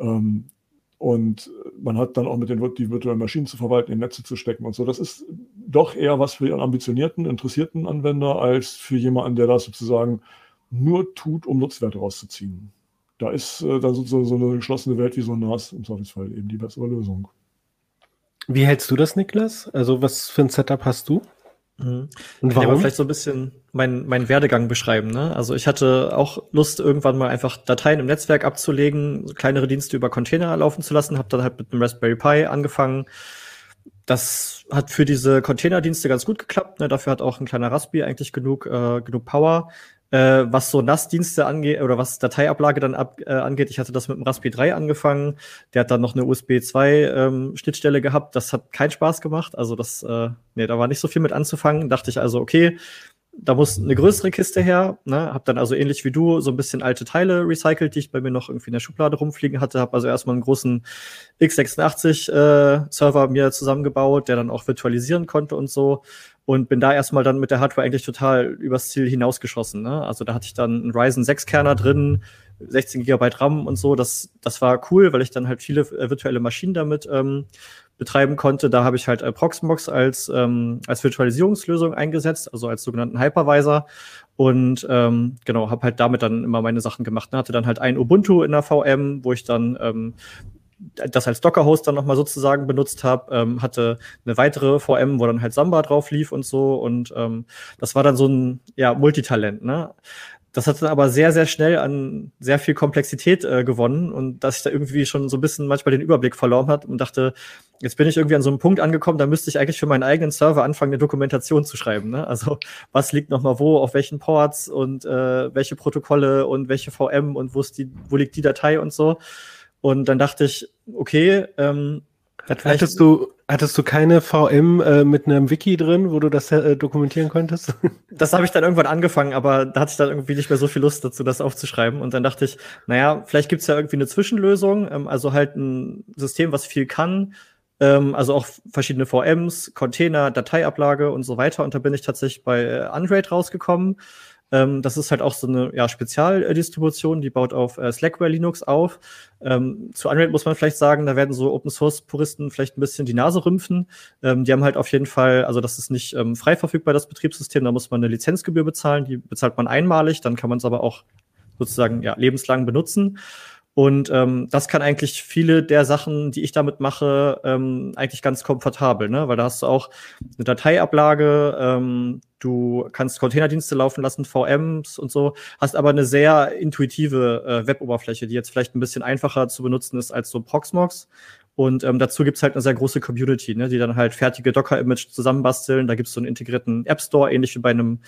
Ähm, und man hat dann auch mit den die virtuellen Maschinen zu verwalten, in Netze zu stecken und so. Das ist doch eher was für einen ambitionierten, interessierten Anwender als für jemanden, der das sozusagen nur tut, um Nutzwerte rauszuziehen. Da ist äh, dann so, so, eine geschlossene Welt wie so ein NAS im Zweifelsfall eben die bessere Lösung. Wie hältst du das, Niklas? Also was für ein Setup hast du? Mhm. Und warum? Ich vielleicht so ein bisschen meinen mein Werdegang beschreiben. Ne? Also ich hatte auch Lust, irgendwann mal einfach Dateien im Netzwerk abzulegen, kleinere Dienste über Container laufen zu lassen. Habe dann halt mit einem Raspberry Pi angefangen. Das hat für diese Containerdienste ganz gut geklappt. Ne? Dafür hat auch ein kleiner Raspi eigentlich genug, äh, genug Power. Äh, was so NAS-Dienste angeht oder was Dateiablage dann ab, äh, angeht, ich hatte das mit dem Raspi 3 angefangen. Der hat dann noch eine USB 2 ähm, Schnittstelle gehabt. Das hat keinen Spaß gemacht. Also das, äh, nee, da war nicht so viel mit anzufangen. Dachte ich also, okay, da muss eine größere Kiste her. Ne? Hab dann also ähnlich wie du so ein bisschen alte Teile recycelt, die ich bei mir noch irgendwie in der Schublade rumfliegen hatte. Hab also erstmal einen großen x86 äh, mir zusammengebaut, der dann auch virtualisieren konnte und so. Und bin da erstmal dann mit der Hardware eigentlich total übers Ziel hinausgeschossen. Ne? Also da hatte ich dann einen Ryzen 6 Kerner drin, 16 GB RAM und so. Das, das war cool, weil ich dann halt viele äh, virtuelle Maschinen damit ähm, betreiben konnte. Da habe ich halt äh, Proxmox als, ähm, als Virtualisierungslösung eingesetzt, also als sogenannten Hypervisor. Und ähm, genau, habe halt damit dann immer meine Sachen gemacht. Ne? Hatte dann halt ein Ubuntu in der VM, wo ich dann ähm, das als Docker-Host dann nochmal sozusagen benutzt habe, ähm, hatte eine weitere VM, wo dann halt Samba drauf lief und so. Und ähm, das war dann so ein ja, Multitalent. Ne? Das hat dann aber sehr, sehr schnell an sehr viel Komplexität äh, gewonnen und dass ich da irgendwie schon so ein bisschen manchmal den Überblick verloren hat und dachte, jetzt bin ich irgendwie an so einem Punkt angekommen, da müsste ich eigentlich für meinen eigenen Server anfangen, eine Dokumentation zu schreiben. Ne? Also was liegt nochmal wo, auf welchen Ports und äh, welche Protokolle und welche VM und wo, ist die, wo liegt die Datei und so. Und dann dachte ich, okay, ähm, Hattest du, hattest du keine VM äh, mit einem Wiki drin, wo du das äh, dokumentieren konntest? Das habe ich dann irgendwann angefangen, aber da hatte ich dann irgendwie nicht mehr so viel Lust dazu, das aufzuschreiben. Und dann dachte ich, naja, vielleicht gibt's ja irgendwie eine Zwischenlösung, ähm, also halt ein System, was viel kann, ähm, also auch verschiedene VMs, Container, Dateiablage und so weiter. Und da bin ich tatsächlich bei äh, Android rausgekommen. Ähm, das ist halt auch so eine ja, Spezialdistribution, die baut auf äh, Slackware Linux auf. Ähm, zu Unreal muss man vielleicht sagen, da werden so Open Source Puristen vielleicht ein bisschen die Nase rümpfen. Ähm, die haben halt auf jeden Fall, also das ist nicht ähm, frei verfügbar, das Betriebssystem, da muss man eine Lizenzgebühr bezahlen, die bezahlt man einmalig, dann kann man es aber auch sozusagen ja, lebenslang benutzen. Und ähm, das kann eigentlich viele der Sachen, die ich damit mache, ähm, eigentlich ganz komfortabel, ne? Weil da hast du auch eine Dateiablage, ähm, du kannst Containerdienste laufen lassen, VMs und so, hast aber eine sehr intuitive äh, Weboberfläche, die jetzt vielleicht ein bisschen einfacher zu benutzen ist als so Proxmox. Und ähm, dazu gibt's halt eine sehr große Community, ne, die dann halt fertige Docker-Image zusammenbasteln. Da gibt's so einen integrierten App Store, ähnlich wie bei einem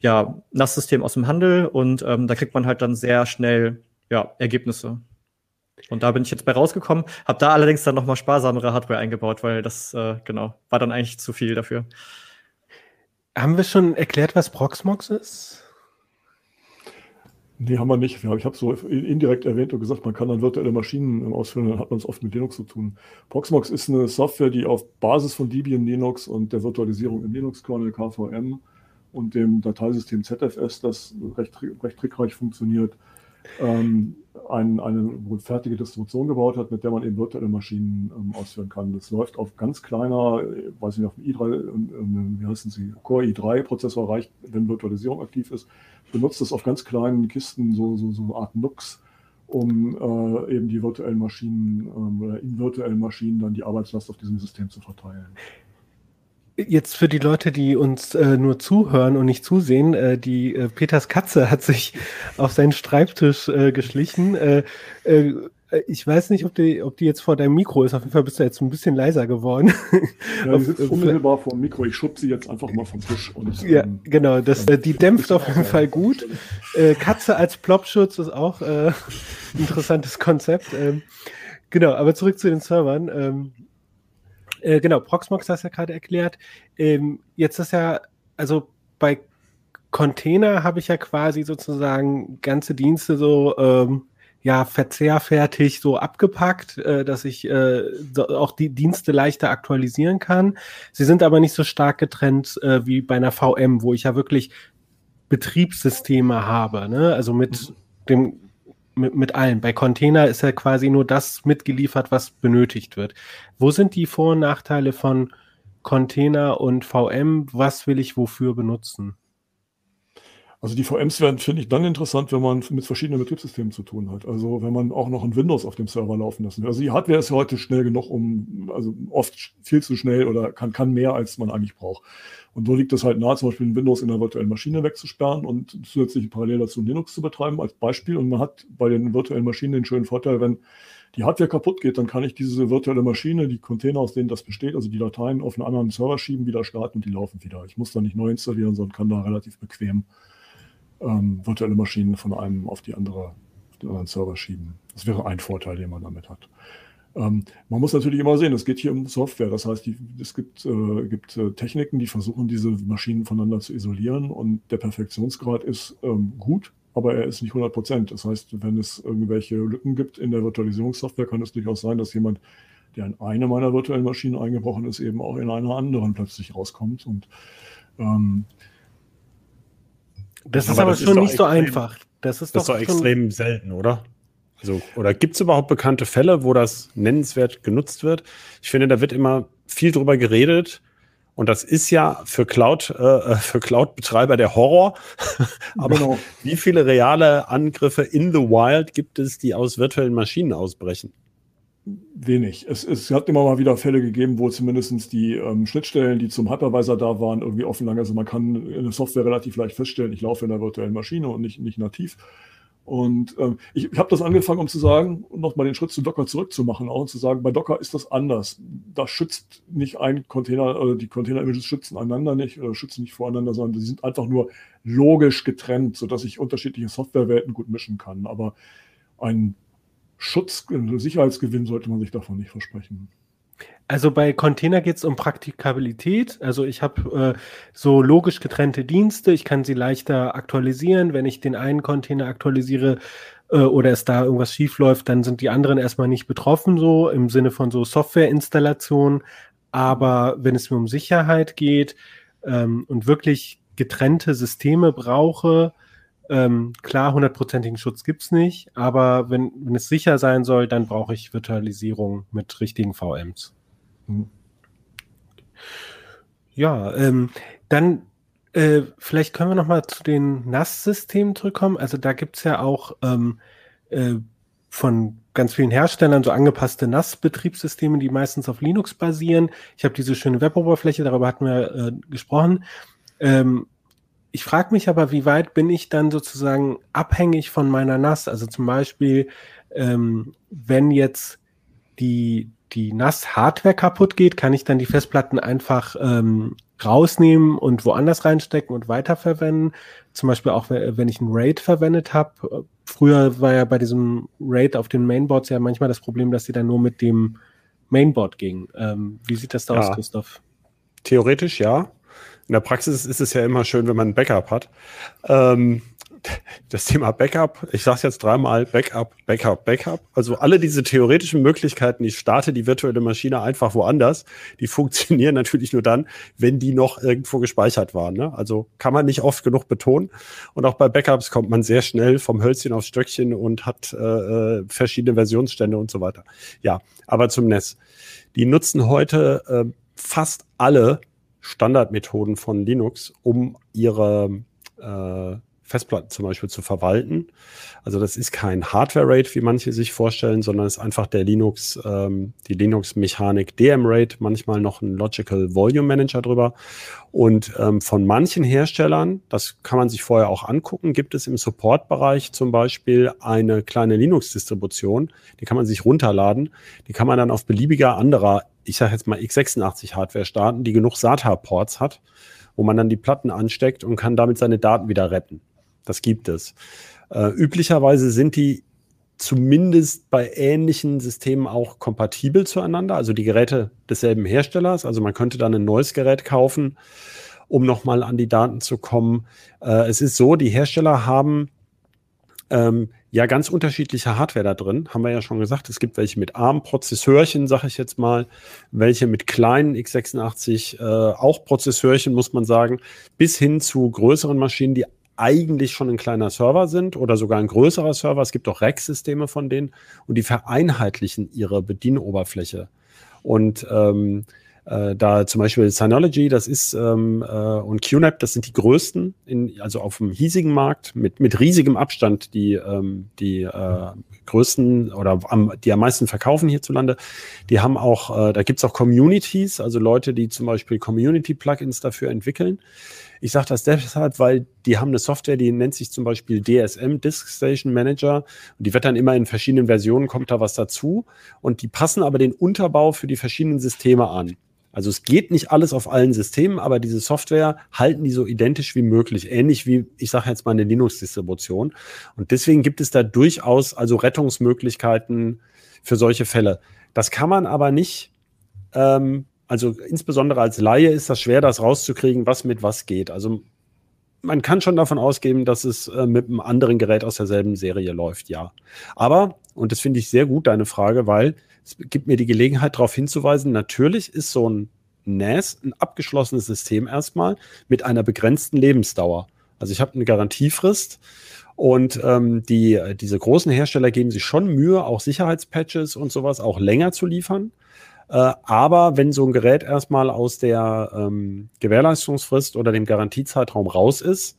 ja, NAS-System aus dem Handel. Und ähm, da kriegt man halt dann sehr schnell ja, Ergebnisse. Und da bin ich jetzt bei rausgekommen, habe da allerdings dann nochmal sparsamere Hardware eingebaut, weil das, äh, genau, war dann eigentlich zu viel dafür. Haben wir schon erklärt, was Proxmox ist? Nee, haben wir nicht. Ich habe so indirekt erwähnt und gesagt, man kann dann virtuelle Maschinen ausführen, dann hat man es oft mit Linux zu tun. Proxmox ist eine Software, die auf Basis von Debian Linux und der Virtualisierung im Linux-Kernel KVM und dem Dateisystem ZFS, das recht, recht trickreich funktioniert, ähm, ein, eine fertige Distribution gebaut hat, mit der man eben virtuelle Maschinen ähm, ausführen kann. Das läuft auf ganz kleiner, äh, weiß nicht, auf dem i3, äh, wie heißen sie, Core i3-Prozessor reicht, wenn Virtualisierung aktiv ist, benutzt das auf ganz kleinen Kisten, so, so, so Art NUCs um äh, eben die virtuellen Maschinen äh, oder in virtuellen Maschinen dann die Arbeitslast auf diesem System zu verteilen. Jetzt für die Leute, die uns äh, nur zuhören und nicht zusehen, äh, die äh, Peters Katze hat sich auf seinen Schreibtisch äh, geschlichen. Äh, äh, ich weiß nicht, ob die, ob die jetzt vor deinem Mikro ist. Auf jeden Fall bist du jetzt ein bisschen leiser geworden. Ja, die sitzt unmittelbar vor dem Mikro. Ich schub sie jetzt einfach mal vom Tisch. Und, ja, ähm, genau. Das, äh, die dämpft auf jeden Fall gut. Äh, Katze als Plopschutz ist auch äh, ein interessantes Konzept. Ähm, genau, aber zurück zu den Servern. Äh, genau, Proxmox hast du ja gerade erklärt. Ähm, jetzt ist ja, also bei Container habe ich ja quasi sozusagen ganze Dienste so ähm, ja verzehrfertig so abgepackt, äh, dass ich äh, so auch die Dienste leichter aktualisieren kann. Sie sind aber nicht so stark getrennt äh, wie bei einer VM, wo ich ja wirklich Betriebssysteme habe, ne? Also mit mhm. dem mit, mit allen. Bei Container ist ja quasi nur das mitgeliefert, was benötigt wird. Wo sind die Vor- und Nachteile von Container und VM? Was will ich wofür benutzen? Also die VMs werden, finde ich, dann interessant, wenn man mit verschiedenen Betriebssystemen zu tun hat. Also wenn man auch noch ein Windows auf dem Server laufen lassen will. Also die Hardware ist heute schnell genug, um, also oft viel zu schnell oder kann, kann mehr, als man eigentlich braucht. Und so liegt es halt nahe, zum Beispiel ein Windows in der virtuellen Maschine wegzusperren und zusätzlich parallel dazu Linux zu betreiben als Beispiel. Und man hat bei den virtuellen Maschinen den schönen Vorteil, wenn die Hardware kaputt geht, dann kann ich diese virtuelle Maschine, die Container, aus denen das besteht, also die Dateien auf einen anderen Server schieben, wieder starten und die laufen wieder. Ich muss da nicht neu installieren, sondern kann da relativ bequem ähm, virtuelle Maschinen von einem auf die andere, auf den anderen Server schieben. Das wäre ein Vorteil, den man damit hat. Ähm, man muss natürlich immer sehen, es geht hier um Software. Das heißt, die, es gibt, äh, gibt äh, Techniken, die versuchen, diese Maschinen voneinander zu isolieren und der Perfektionsgrad ist ähm, gut, aber er ist nicht 100 Prozent. Das heißt, wenn es irgendwelche Lücken gibt in der Virtualisierungssoftware, kann es durchaus sein, dass jemand, der in eine meiner virtuellen Maschinen eingebrochen ist, eben auch in einer anderen plötzlich rauskommt. Und ähm, das ist aber, das schon ist nicht so einfach. Das ist, das doch, ist doch extrem selten, oder? Also, oder gibt es überhaupt bekannte Fälle, wo das nennenswert genutzt wird? Ich finde, da wird immer viel drüber geredet. Und das ist ja für Cloud, äh, für Cloud-Betreiber der Horror. Aber genau. wie viele reale Angriffe in the Wild gibt es, die aus virtuellen Maschinen ausbrechen? Wenig. Es, es hat immer mal wieder Fälle gegeben, wo zumindest die ähm, Schnittstellen, die zum Hypervisor da waren, irgendwie offen lagen. Also man kann in der Software relativ leicht feststellen, ich laufe in einer virtuellen Maschine und nicht, nicht nativ. Und ähm, ich, ich habe das angefangen, um zu sagen, noch mal den Schritt zu Docker zurückzumachen, auch und zu sagen, bei Docker ist das anders. Da schützt nicht ein Container, oder die Container-Images schützen einander nicht oder schützen nicht voreinander, sondern sie sind einfach nur logisch getrennt, sodass ich unterschiedliche Softwarewelten gut mischen kann. Aber ein Schutz, Sicherheitsgewinn sollte man sich davon nicht versprechen. Also bei Container geht es um Praktikabilität. Also ich habe äh, so logisch getrennte Dienste. Ich kann sie leichter aktualisieren. Wenn ich den einen Container aktualisiere äh, oder es da irgendwas schief läuft, dann sind die anderen erstmal nicht betroffen, so im Sinne von so Softwareinstallation. Aber wenn es mir um Sicherheit geht ähm, und wirklich getrennte Systeme brauche, ähm, klar, hundertprozentigen Schutz gibt es nicht, aber wenn, wenn es sicher sein soll, dann brauche ich Virtualisierung mit richtigen VMs. Hm. Ja, ähm, dann äh, vielleicht können wir noch mal zu den NAS-Systemen zurückkommen. Also da gibt es ja auch ähm, äh, von ganz vielen Herstellern so angepasste NAS-Betriebssysteme, die meistens auf Linux basieren. Ich habe diese schöne Web-Oberfläche, darüber hatten wir äh, gesprochen. Ähm, ich frage mich aber, wie weit bin ich dann sozusagen abhängig von meiner NAS? Also zum Beispiel, ähm, wenn jetzt die, die NAS-Hardware kaputt geht, kann ich dann die Festplatten einfach ähm, rausnehmen und woanders reinstecken und weiterverwenden. Zum Beispiel auch, wenn ich ein RAID verwendet habe. Früher war ja bei diesem RAID auf den Mainboards ja manchmal das Problem, dass sie dann nur mit dem Mainboard ging. Ähm, wie sieht das da ja. aus, Christoph? Theoretisch ja. In der Praxis ist es ja immer schön, wenn man ein Backup hat. Ähm, das Thema Backup, ich sage es jetzt dreimal, Backup, Backup, Backup. Also alle diese theoretischen Möglichkeiten, ich starte die virtuelle Maschine einfach woanders, die funktionieren natürlich nur dann, wenn die noch irgendwo gespeichert waren. Ne? Also kann man nicht oft genug betonen. Und auch bei Backups kommt man sehr schnell vom Hölzchen aufs Stöckchen und hat äh, äh verschiedene Versionsstände und so weiter. Ja, aber zum NES. Die nutzen heute äh, fast alle Standardmethoden von Linux, um ihre äh, Festplatten zum Beispiel zu verwalten. Also das ist kein Hardware-RAID, wie manche sich vorstellen, sondern ist einfach der Linux, ähm, die Linux-Mechanik DM-RAID, manchmal noch ein Logical Volume Manager drüber. Und ähm, von manchen Herstellern, das kann man sich vorher auch angucken, gibt es im Support-Bereich zum Beispiel eine kleine Linux-Distribution, die kann man sich runterladen, die kann man dann auf beliebiger anderer, ich sage jetzt mal x86-Hardware starten, die genug SATA-Ports hat wo man dann die Platten ansteckt und kann damit seine Daten wieder retten. Das gibt es. Äh, üblicherweise sind die zumindest bei ähnlichen Systemen auch kompatibel zueinander, also die Geräte desselben Herstellers. Also man könnte dann ein neues Gerät kaufen, um nochmal an die Daten zu kommen. Äh, es ist so, die Hersteller haben ähm, ja ganz unterschiedliche Hardware da drin, haben wir ja schon gesagt. Es gibt welche mit ARM-Prozessorchen, sage ich jetzt mal, welche mit kleinen x86 äh, auch Prozessorchen, muss man sagen, bis hin zu größeren Maschinen, die eigentlich schon ein kleiner Server sind oder sogar ein größerer Server. Es gibt auch Rack-Systeme von denen und die vereinheitlichen ihre Bedienoberfläche. Und ähm, äh, da zum Beispiel Synology, das ist ähm, äh, und QNAP, das sind die größten, in, also auf dem hiesigen Markt mit mit riesigem Abstand die ähm, die äh, größten oder am, die am meisten verkaufen hierzulande. Die haben auch, äh, da gibt's auch Communities, also Leute, die zum Beispiel Community-Plugins dafür entwickeln. Ich sage das deshalb, weil die haben eine Software, die nennt sich zum Beispiel DSM, Disk Station Manager. Und die wird dann immer in verschiedenen Versionen, kommt da was dazu. Und die passen aber den Unterbau für die verschiedenen Systeme an. Also es geht nicht alles auf allen Systemen, aber diese Software halten die so identisch wie möglich, ähnlich wie, ich sage jetzt mal, eine Linux-Distribution. Und deswegen gibt es da durchaus also Rettungsmöglichkeiten für solche Fälle. Das kann man aber nicht ähm, also insbesondere als Laie ist das schwer, das rauszukriegen, was mit was geht. Also man kann schon davon ausgehen, dass es äh, mit einem anderen Gerät aus derselben Serie läuft, ja. Aber, und das finde ich sehr gut, deine Frage, weil es gibt mir die Gelegenheit, darauf hinzuweisen, natürlich ist so ein NAS ein abgeschlossenes System erstmal mit einer begrenzten Lebensdauer. Also ich habe eine Garantiefrist und ähm, die, diese großen Hersteller geben sich schon Mühe, auch Sicherheitspatches und sowas auch länger zu liefern. Äh, aber wenn so ein Gerät erstmal aus der ähm, Gewährleistungsfrist oder dem Garantiezeitraum raus ist,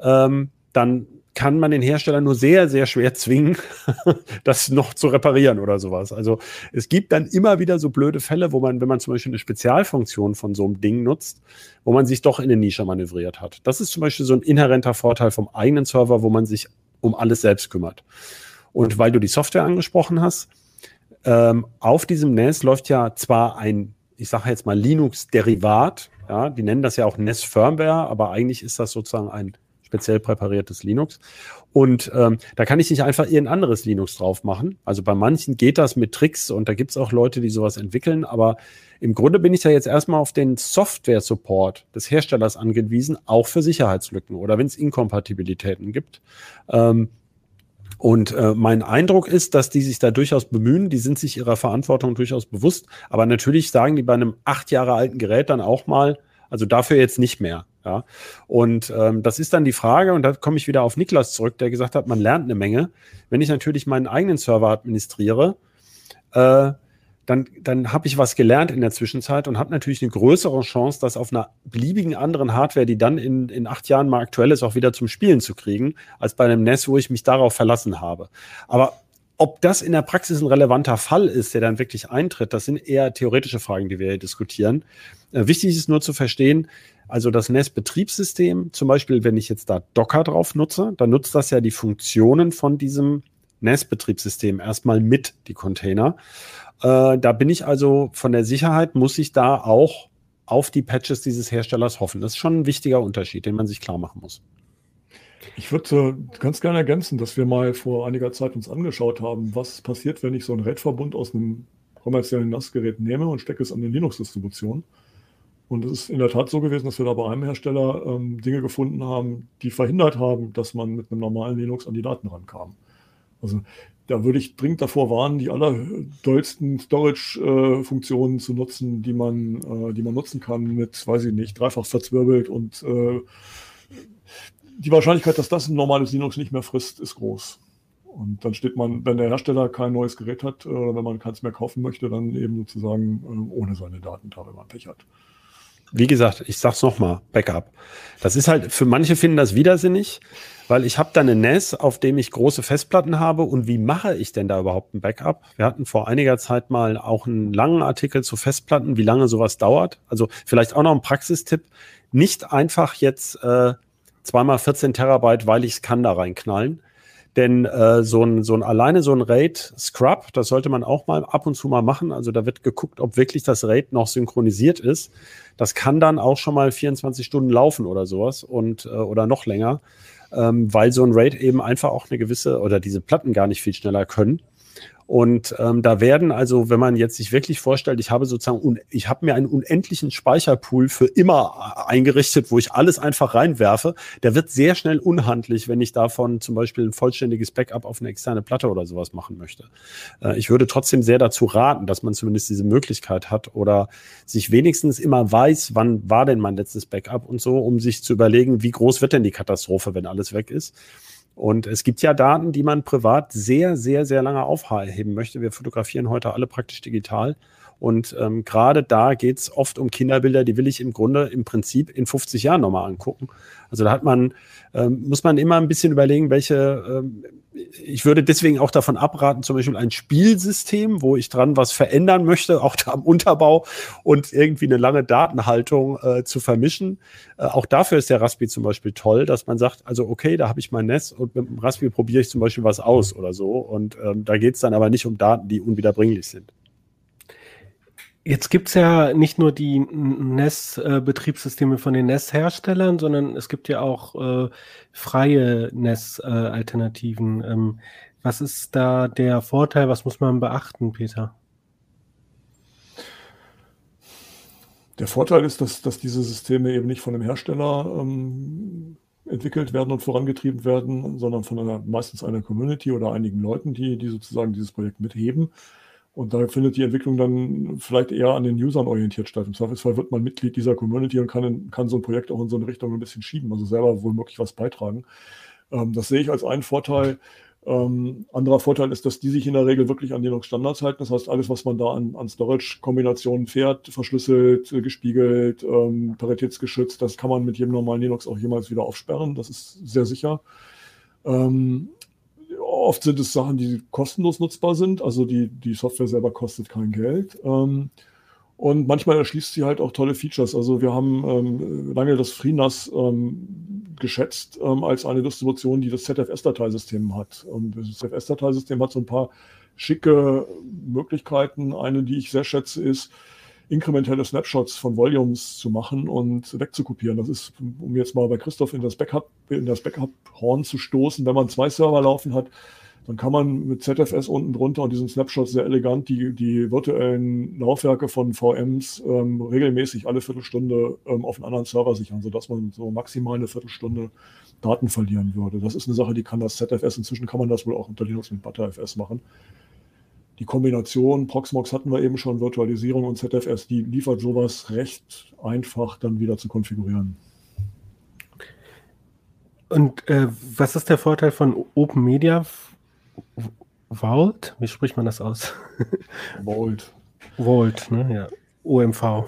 ähm, dann kann man den Hersteller nur sehr, sehr schwer zwingen, das noch zu reparieren oder sowas. Also es gibt dann immer wieder so blöde Fälle, wo man, wenn man zum Beispiel eine Spezialfunktion von so einem Ding nutzt, wo man sich doch in eine Nische manövriert hat. Das ist zum Beispiel so ein inhärenter Vorteil vom eigenen Server, wo man sich um alles selbst kümmert. Und weil du die Software angesprochen hast, ähm, auf diesem NES läuft ja zwar ein, ich sage jetzt mal Linux-Derivat, ja, die nennen das ja auch NES Firmware, aber eigentlich ist das sozusagen ein speziell präpariertes Linux. Und ähm, da kann ich nicht einfach irgendein anderes Linux drauf machen. Also bei manchen geht das mit Tricks und da gibt es auch Leute, die sowas entwickeln. Aber im Grunde bin ich ja jetzt erstmal auf den Software-Support des Herstellers angewiesen, auch für Sicherheitslücken oder wenn es Inkompatibilitäten gibt. Ähm, und äh, mein Eindruck ist, dass die sich da durchaus bemühen, die sind sich ihrer Verantwortung durchaus bewusst, aber natürlich sagen die bei einem acht Jahre alten Gerät dann auch mal, also dafür jetzt nicht mehr. Ja. Und ähm, das ist dann die Frage, und da komme ich wieder auf Niklas zurück, der gesagt hat, man lernt eine Menge. Wenn ich natürlich meinen eigenen Server administriere, äh, dann, dann habe ich was gelernt in der Zwischenzeit und habe natürlich eine größere Chance, das auf einer beliebigen anderen Hardware, die dann in, in acht Jahren mal aktuell ist, auch wieder zum Spielen zu kriegen, als bei einem NES, wo ich mich darauf verlassen habe. Aber ob das in der Praxis ein relevanter Fall ist, der dann wirklich eintritt, das sind eher theoretische Fragen, die wir hier diskutieren. Äh, wichtig ist nur zu verstehen, also das NES-Betriebssystem, zum Beispiel, wenn ich jetzt da Docker drauf nutze, dann nutzt das ja die Funktionen von diesem NES-Betriebssystem erstmal mit, die Container. Äh, da bin ich also von der Sicherheit, muss ich da auch auf die Patches dieses Herstellers hoffen. Das ist schon ein wichtiger Unterschied, den man sich klar machen muss. Ich würde ganz gerne ergänzen, dass wir mal vor einiger Zeit uns angeschaut haben, was passiert, wenn ich so ein RAID-Verbund aus einem kommerziellen NAS-Gerät nehme und stecke es an eine Linux-Distribution. Und es ist in der Tat so gewesen, dass wir da bei einem Hersteller ähm, Dinge gefunden haben, die verhindert haben, dass man mit einem normalen Linux an die Daten rankam. Also da würde ich dringend davor warnen, die allerdollsten Storage-Funktionen äh, zu nutzen, die man, äh, die man nutzen kann mit, weiß ich nicht, dreifach verzwirbelt und äh, die Wahrscheinlichkeit, dass das ein normales Linux nicht mehr frisst, ist groß. Und dann steht man, wenn der Hersteller kein neues Gerät hat oder wenn man keins mehr kaufen möchte, dann eben sozusagen äh, ohne seine Daten da, wenn man Pech hat. wie gesagt, ich sag's nochmal, Backup. Das ist halt, für manche finden das widersinnig, weil ich habe da eine NAS, auf dem ich große Festplatten habe und wie mache ich denn da überhaupt ein Backup? Wir hatten vor einiger Zeit mal auch einen langen Artikel zu Festplatten, wie lange sowas dauert. Also vielleicht auch noch ein Praxistipp. Nicht einfach jetzt äh, zweimal 14 Terabyte, weil ich es kann, da reinknallen. Denn äh, so, ein, so ein alleine so ein RAID Scrub, das sollte man auch mal ab und zu mal machen. Also da wird geguckt, ob wirklich das RAID noch synchronisiert ist. Das kann dann auch schon mal 24 Stunden laufen oder sowas und äh, oder noch länger ähm, weil so ein RAID eben einfach auch eine gewisse oder diese Platten gar nicht viel schneller können. Und ähm, da werden also, wenn man jetzt sich wirklich vorstellt, ich habe sozusagen, ich habe mir einen unendlichen Speicherpool für immer äh, eingerichtet, wo ich alles einfach reinwerfe, der wird sehr schnell unhandlich, wenn ich davon zum Beispiel ein vollständiges Backup auf eine externe Platte oder sowas machen möchte. Äh, ich würde trotzdem sehr dazu raten, dass man zumindest diese Möglichkeit hat oder sich wenigstens immer weiß, wann war denn mein letztes Backup und so, um sich zu überlegen, wie groß wird denn die Katastrophe, wenn alles weg ist. Und es gibt ja Daten, die man privat sehr, sehr, sehr lange aufheben möchte. Wir fotografieren heute alle praktisch digital. Und ähm, gerade da geht es oft um Kinderbilder, die will ich im Grunde im Prinzip in 50 Jahren nochmal angucken. Also da hat man, ähm, muss man immer ein bisschen überlegen, welche, ähm, ich würde deswegen auch davon abraten, zum Beispiel ein Spielsystem, wo ich dran was verändern möchte, auch da am Unterbau und irgendwie eine lange Datenhaltung äh, zu vermischen. Äh, auch dafür ist der Raspi zum Beispiel toll, dass man sagt, also okay, da habe ich mein Netz und mit dem Raspi probiere ich zum Beispiel was aus oder so. Und ähm, da geht es dann aber nicht um Daten, die unwiederbringlich sind. Jetzt gibt's ja nicht nur die NES-Betriebssysteme von den NES-Herstellern, sondern es gibt ja auch äh, freie NES-Alternativen. Ähm, was ist da der Vorteil? Was muss man beachten, Peter? Der Vorteil ist, dass, dass diese Systeme eben nicht von dem Hersteller ähm, entwickelt werden und vorangetrieben werden, sondern von einer, meistens einer Community oder einigen Leuten, die, die sozusagen dieses Projekt mitheben. Und da findet die Entwicklung dann vielleicht eher an den Usern orientiert statt. Im Zweifelsfall wird man Mitglied dieser Community und kann, in, kann so ein Projekt auch in so eine Richtung ein bisschen schieben, also selber wohl möglich was beitragen. Ähm, das sehe ich als einen Vorteil. Ähm, anderer Vorteil ist, dass die sich in der Regel wirklich an Linux-Standards halten. Das heißt, alles, was man da an, an Storage-Kombinationen fährt, verschlüsselt, gespiegelt, ähm, paritätsgeschützt, das kann man mit jedem normalen Linux auch jemals wieder aufsperren. Das ist sehr sicher. Ähm, oft sind es Sachen, die kostenlos nutzbar sind. Also die, die Software selber kostet kein Geld. Ähm, und manchmal erschließt sie halt auch tolle Features. Also wir haben ähm, lange das FreeNAS ähm, geschätzt ähm, als eine Distribution, die das ZFS-Dateisystem hat. Und das ZFS-Dateisystem hat so ein paar schicke Möglichkeiten. Eine, die ich sehr schätze, ist, inkrementelle Snapshots von Volumes zu machen und wegzukopieren. Das ist, um jetzt mal bei Christoph in das Backup, in das Backup-Horn zu stoßen, wenn man zwei Server laufen hat, dann kann man mit ZFS unten drunter und diesen Snapshots sehr elegant die, die virtuellen Laufwerke von VMs ähm, regelmäßig alle Viertelstunde ähm, auf einen anderen Server sichern, sodass man so maximal eine Viertelstunde Daten verlieren würde. Das ist eine Sache, die kann das ZFS. Inzwischen kann man das wohl auch unter Linux mit ButterFS machen die Kombination Proxmox hatten wir eben schon, Virtualisierung und ZFS, die liefert sowas recht einfach dann wieder zu konfigurieren. Und äh, was ist der Vorteil von Open Media Vault? Wie spricht man das aus? Vault. Vault, ne? Ja. OMV.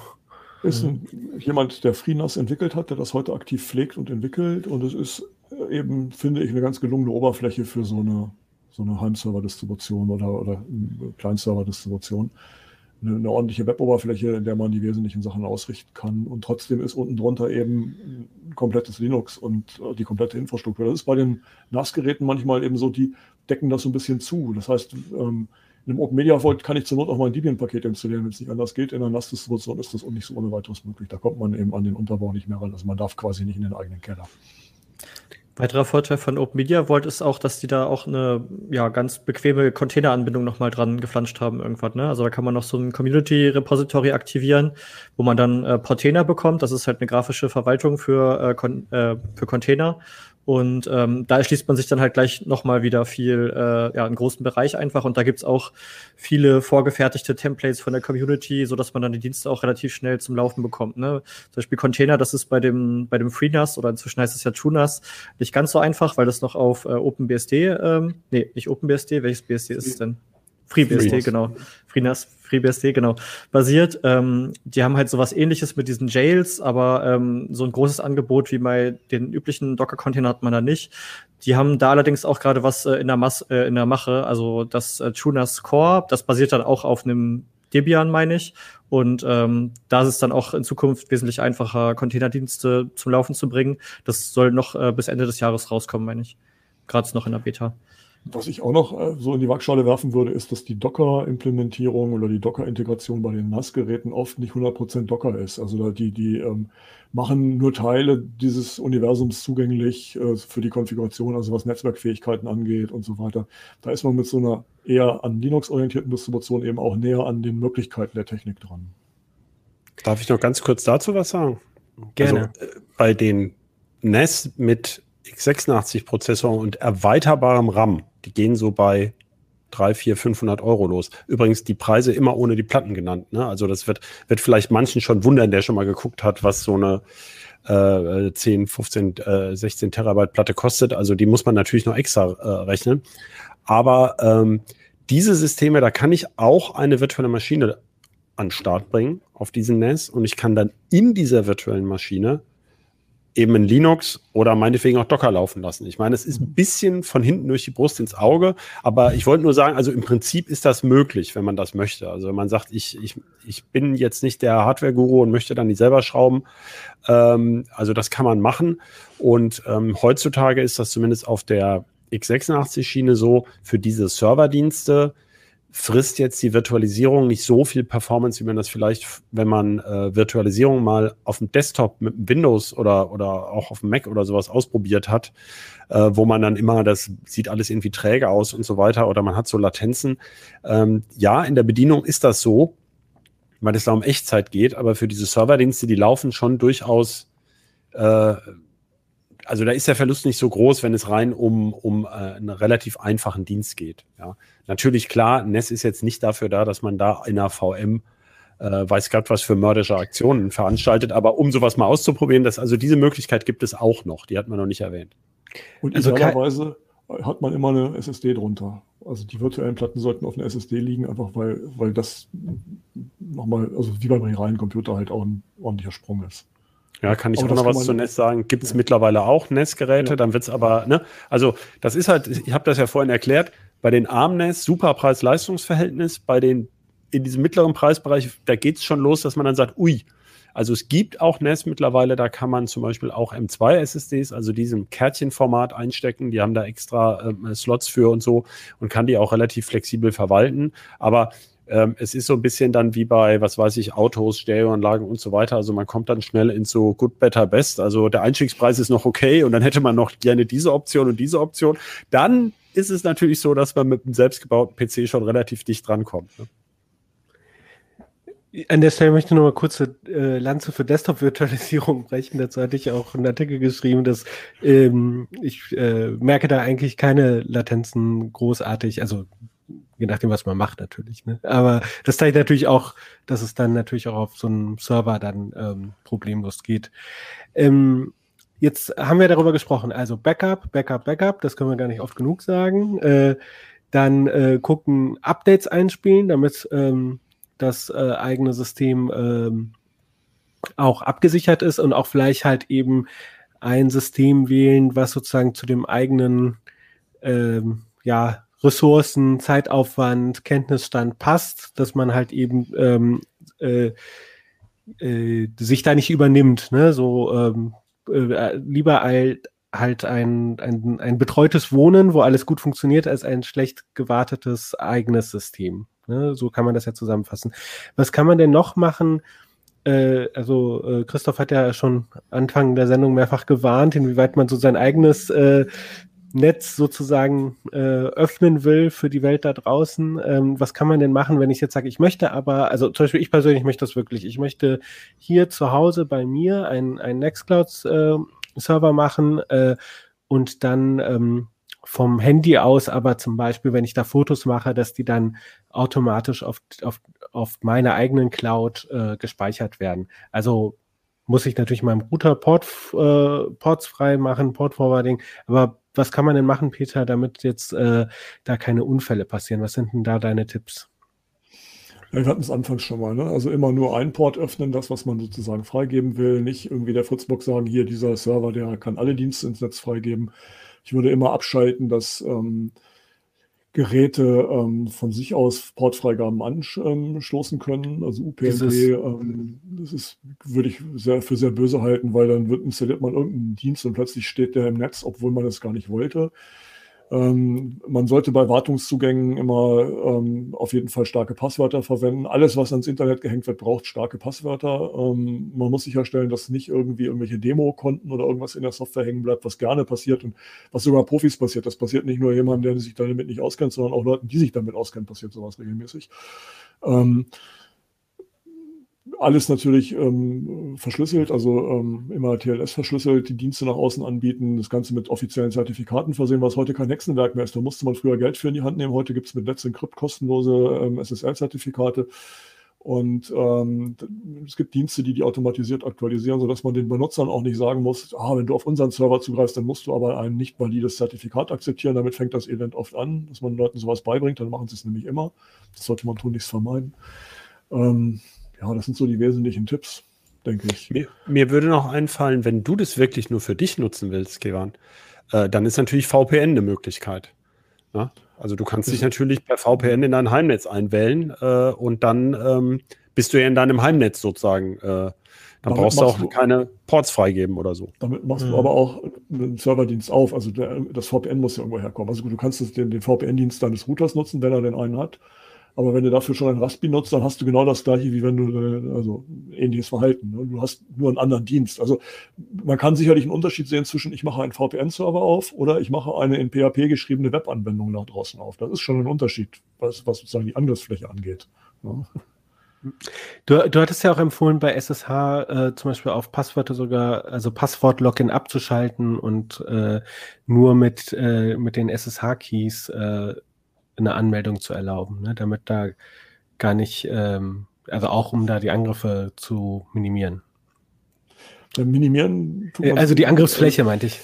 Ist ein, jemand, der FreeNAS entwickelt hat, der das heute aktiv pflegt und entwickelt. Und es ist eben, finde ich, eine ganz gelungene Oberfläche für so eine so eine Heimserver-Distribution oder, oder Kleinserver-Distribution. Eine, eine, ordentliche Web-Oberfläche, in der man die wesentlichen Sachen ausrichten kann. Und trotzdem ist unten drunter eben ein komplettes Linux und äh, die komplette Infrastruktur. Das ist bei den NAS-Geräten manchmal eben so, die decken das so ein bisschen zu. Das heißt, ähm, in einem Open Media Vault kann ich zur Not auch mal ein Debian-Paket installieren, wenn es nicht anders geht. In einer NAS-Distribution ist das auch nicht so ohne weiteres möglich. Da kommt man eben an den Unterbau nicht mehr ran. Also man darf quasi nicht in den eigenen Keller. Weiterer Vorteil von Open Media Vault ist auch, dass die da auch eine ja, ganz bequeme Containeranbindung nochmal dran geflanscht haben irgendwann. Ne? Also da kann man noch so ein Community Repository aktivieren, wo man dann äh, Portainer bekommt. Das ist halt eine grafische Verwaltung für, äh, äh, für Container. Und ähm, da erschließt man sich dann halt gleich nochmal wieder viel, äh, ja, einen großen Bereich einfach. Und da gibt's auch viele vorgefertigte Templates von der Community, so dass man dann die Dienste auch relativ schnell zum Laufen bekommt. Ne? Zum Beispiel Container, das ist bei dem, bei dem FreeNAS oder inzwischen heißt es ja TrueNAS nicht ganz so einfach, weil das noch auf äh, OpenBSD, ähm, nee, nicht OpenBSD, welches BSD ist es denn? FreeBSD, genau. FreeNAS, FreeBSD, genau, basiert. Ähm, die haben halt sowas ähnliches mit diesen Jails, aber ähm, so ein großes Angebot wie bei den üblichen Docker-Container hat man da nicht. Die haben da allerdings auch gerade was äh, in, der Mas äh, in der Mache, also das äh, Tunas Core, das basiert dann auch auf einem Debian, meine ich. Und ähm, da ist es dann auch in Zukunft wesentlich einfacher, Containerdienste zum Laufen zu bringen. Das soll noch äh, bis Ende des Jahres rauskommen, meine ich. Gerade noch in der Beta. Was ich auch noch äh, so in die Waagschale werfen würde, ist, dass die Docker-Implementierung oder die Docker-Integration bei den NAS-Geräten oft nicht 100% Docker ist. Also die, die ähm, machen nur Teile dieses Universums zugänglich äh, für die Konfiguration, also was Netzwerkfähigkeiten angeht und so weiter. Da ist man mit so einer eher an Linux-orientierten Distribution eben auch näher an den Möglichkeiten der Technik dran. Darf ich noch ganz kurz dazu was sagen? Gerne. Also, äh, bei den NAS mit x86-Prozessor und erweiterbarem RAM, die gehen so bei 3, 4, 500 Euro los. Übrigens die Preise immer ohne die Platten genannt. Ne? Also das wird, wird vielleicht manchen schon wundern, der schon mal geguckt hat, was so eine äh, 10, 15, äh, 16 Terabyte Platte kostet. Also die muss man natürlich noch extra äh, rechnen. Aber ähm, diese Systeme, da kann ich auch eine virtuelle Maschine an Start bringen auf diesen NAS und ich kann dann in dieser virtuellen Maschine eben in Linux oder meinetwegen auch Docker laufen lassen. Ich meine, es ist ein bisschen von hinten durch die Brust ins Auge, aber ich wollte nur sagen, also im Prinzip ist das möglich, wenn man das möchte. Also wenn man sagt, ich, ich, ich bin jetzt nicht der Hardware-Guru und möchte dann die selber schrauben. Ähm, also das kann man machen. Und ähm, heutzutage ist das zumindest auf der x86-Schiene so, für diese Serverdienste frisst jetzt die Virtualisierung nicht so viel Performance, wie man das vielleicht, wenn man äh, Virtualisierung mal auf dem Desktop mit Windows oder, oder auch auf dem Mac oder sowas ausprobiert hat, äh, wo man dann immer, das sieht alles irgendwie träge aus und so weiter oder man hat so Latenzen. Ähm, ja, in der Bedienung ist das so, weil es da um Echtzeit geht, aber für diese Serverdienste, die laufen schon durchaus äh, also da ist der Verlust nicht so groß, wenn es rein um, um äh, einen relativ einfachen Dienst geht. Ja. Natürlich klar, NES ist jetzt nicht dafür da, dass man da in der VM äh, weiß Gott was für mörderische Aktionen veranstaltet, aber um sowas mal auszuprobieren, das, also diese Möglichkeit gibt es auch noch, die hat man noch nicht erwähnt. Und also idealerweise hat man immer eine SSD drunter. Also die virtuellen Platten sollten auf einer SSD liegen, einfach weil, weil das nochmal, also wie beim realen Computer halt auch ein ordentlicher Sprung ist. Ja, kann ich aber auch noch was zu NES sagen. Gibt es ja. mittlerweile auch NES-Geräte, ja. dann wird's aber, ne? Also das ist halt, ich habe das ja vorhin erklärt, bei den ARM-NES super Preis-Leistungs-Verhältnis, bei den in diesem mittleren Preisbereich, da geht's schon los, dass man dann sagt, ui, also es gibt auch NES mittlerweile, da kann man zum Beispiel auch M2 SSDs, also diesem Kärtchenformat einstecken. Die haben da extra äh, Slots für und so und kann die auch relativ flexibel verwalten. Aber ähm, es ist so ein bisschen dann wie bei, was weiß ich, Autos, Stereoanlagen und so weiter. Also man kommt dann schnell ins so Good, Better, Best. Also der Einstiegspreis ist noch okay und dann hätte man noch gerne diese Option und diese Option. Dann ist es natürlich so, dass man mit einem selbstgebauten PC schon relativ dicht drankommt. Ne? An der Stelle möchte ich noch mal kurze äh, Lanze für Desktop-Virtualisierung brechen. Dazu hatte ich auch einen Artikel geschrieben, dass ähm, ich äh, merke da eigentlich keine Latenzen großartig. Also je nachdem, was man macht natürlich. Ne? Aber das zeigt natürlich auch, dass es dann natürlich auch auf so einem Server dann ähm, problemlos geht. Ähm, jetzt haben wir darüber gesprochen, also Backup, Backup, Backup, das können wir gar nicht oft genug sagen. Äh, dann äh, gucken, Updates einspielen, damit ähm, das äh, eigene System ähm, auch abgesichert ist und auch vielleicht halt eben ein System wählen, was sozusagen zu dem eigenen ähm, ja, Ressourcen, Zeitaufwand, Kenntnisstand passt, dass man halt eben ähm, äh, äh, sich da nicht übernimmt. Ne? So ähm, äh, lieber halt, ein, ein, ein betreutes Wohnen, wo alles gut funktioniert, als ein schlecht gewartetes eigenes System. Ne? So kann man das ja zusammenfassen. Was kann man denn noch machen? Äh, also äh, Christoph hat ja schon Anfang der Sendung mehrfach gewarnt, inwieweit man so sein eigenes äh, Netz sozusagen äh, öffnen will für die Welt da draußen. Ähm, was kann man denn machen, wenn ich jetzt sage, ich möchte aber, also zum Beispiel ich persönlich möchte das wirklich, ich möchte hier zu Hause bei mir ein, ein Nextcloud-Server äh, machen äh, und dann ähm, vom Handy aus, aber zum Beispiel, wenn ich da Fotos mache, dass die dann automatisch auf, auf, auf meiner eigenen Cloud äh, gespeichert werden. Also muss ich natürlich meinem Router Port, äh, Ports frei machen, Port Forwarding, aber was kann man denn machen, Peter, damit jetzt äh, da keine Unfälle passieren? Was sind denn da deine Tipps? Wir hatten es anfangs schon mal, ne? Also immer nur ein Port öffnen, das, was man sozusagen freigeben will. Nicht irgendwie der Fritzbox sagen, hier, dieser Server, der kann alle Dienste ins Netz freigeben. Ich würde immer abschalten, dass ähm, Geräte ähm, von sich aus Portfreigaben anstoßen können. Also UPnP, ähm, das ist, würde ich sehr, für sehr böse halten, weil dann wird, installiert man irgendeinen Dienst und plötzlich steht der im Netz, obwohl man das gar nicht wollte. Ähm, man sollte bei Wartungszugängen immer ähm, auf jeden Fall starke Passwörter verwenden. Alles, was ans Internet gehängt wird, braucht starke Passwörter. Ähm, man muss sicherstellen, dass nicht irgendwie irgendwelche Demo-Konten oder irgendwas in der Software hängen bleibt, was gerne passiert und was sogar Profis passiert. Das passiert nicht nur jemandem, der sich damit nicht auskennt, sondern auch Leuten, die sich damit auskennen, passiert sowas regelmäßig. Ähm, alles natürlich ähm, verschlüsselt, also ähm, immer TLS verschlüsselt, die Dienste nach außen anbieten, das Ganze mit offiziellen Zertifikaten versehen, was heute kein Hexenwerk mehr ist. Da musste man früher Geld für in die Hand nehmen. Heute gibt es mit Let's Encrypt kostenlose ähm, SSL-Zertifikate. Und ähm, es gibt Dienste, die die automatisiert aktualisieren, sodass man den Benutzern auch nicht sagen muss, ah, wenn du auf unseren Server zugreifst, dann musst du aber ein nicht valides Zertifikat akzeptieren. Damit fängt das Elend oft an, dass man Leuten sowas beibringt. Dann machen sie es nämlich immer. Das sollte man tun, nichts vermeiden. Ähm, ja, das sind so die wesentlichen Tipps, denke ich. Mir, mir, würde noch einfallen, wenn du das wirklich nur für dich nutzen willst, Kevan, äh, dann ist natürlich VPN eine Möglichkeit. Ja? Also du kannst dich natürlich per VPN in dein Heimnetz einwählen äh, und dann ähm, bist du ja in deinem Heimnetz sozusagen. Äh, dann damit brauchst du auch du, keine Ports freigeben oder so. Damit machst mhm. du aber auch einen Serverdienst auf. Also der, das VPN muss ja irgendwo herkommen. Also du kannst den, den VPN-Dienst deines Routers nutzen, wenn er den einen hat. Aber wenn du dafür schon ein Raspi nutzt, dann hast du genau das gleiche, wie wenn du, also ähnliches Verhalten. Ne? Du hast nur einen anderen Dienst. Also man kann sicherlich einen Unterschied sehen zwischen, ich mache einen VPN-Server auf oder ich mache eine in PHP geschriebene Webanwendung nach draußen auf. Das ist schon ein Unterschied, was, was sozusagen die Angriffsfläche angeht. Ne? Du, du hattest ja auch empfohlen, bei SSH äh, zum Beispiel auf Passwörter sogar, also Passwort-Login abzuschalten und äh, nur mit, äh, mit den SSH-Keys äh, eine Anmeldung zu erlauben, ne? damit da gar nicht, ähm, also auch um da die Angriffe zu minimieren. Dann minimieren. Äh, also die Angriffsfläche meinte ich.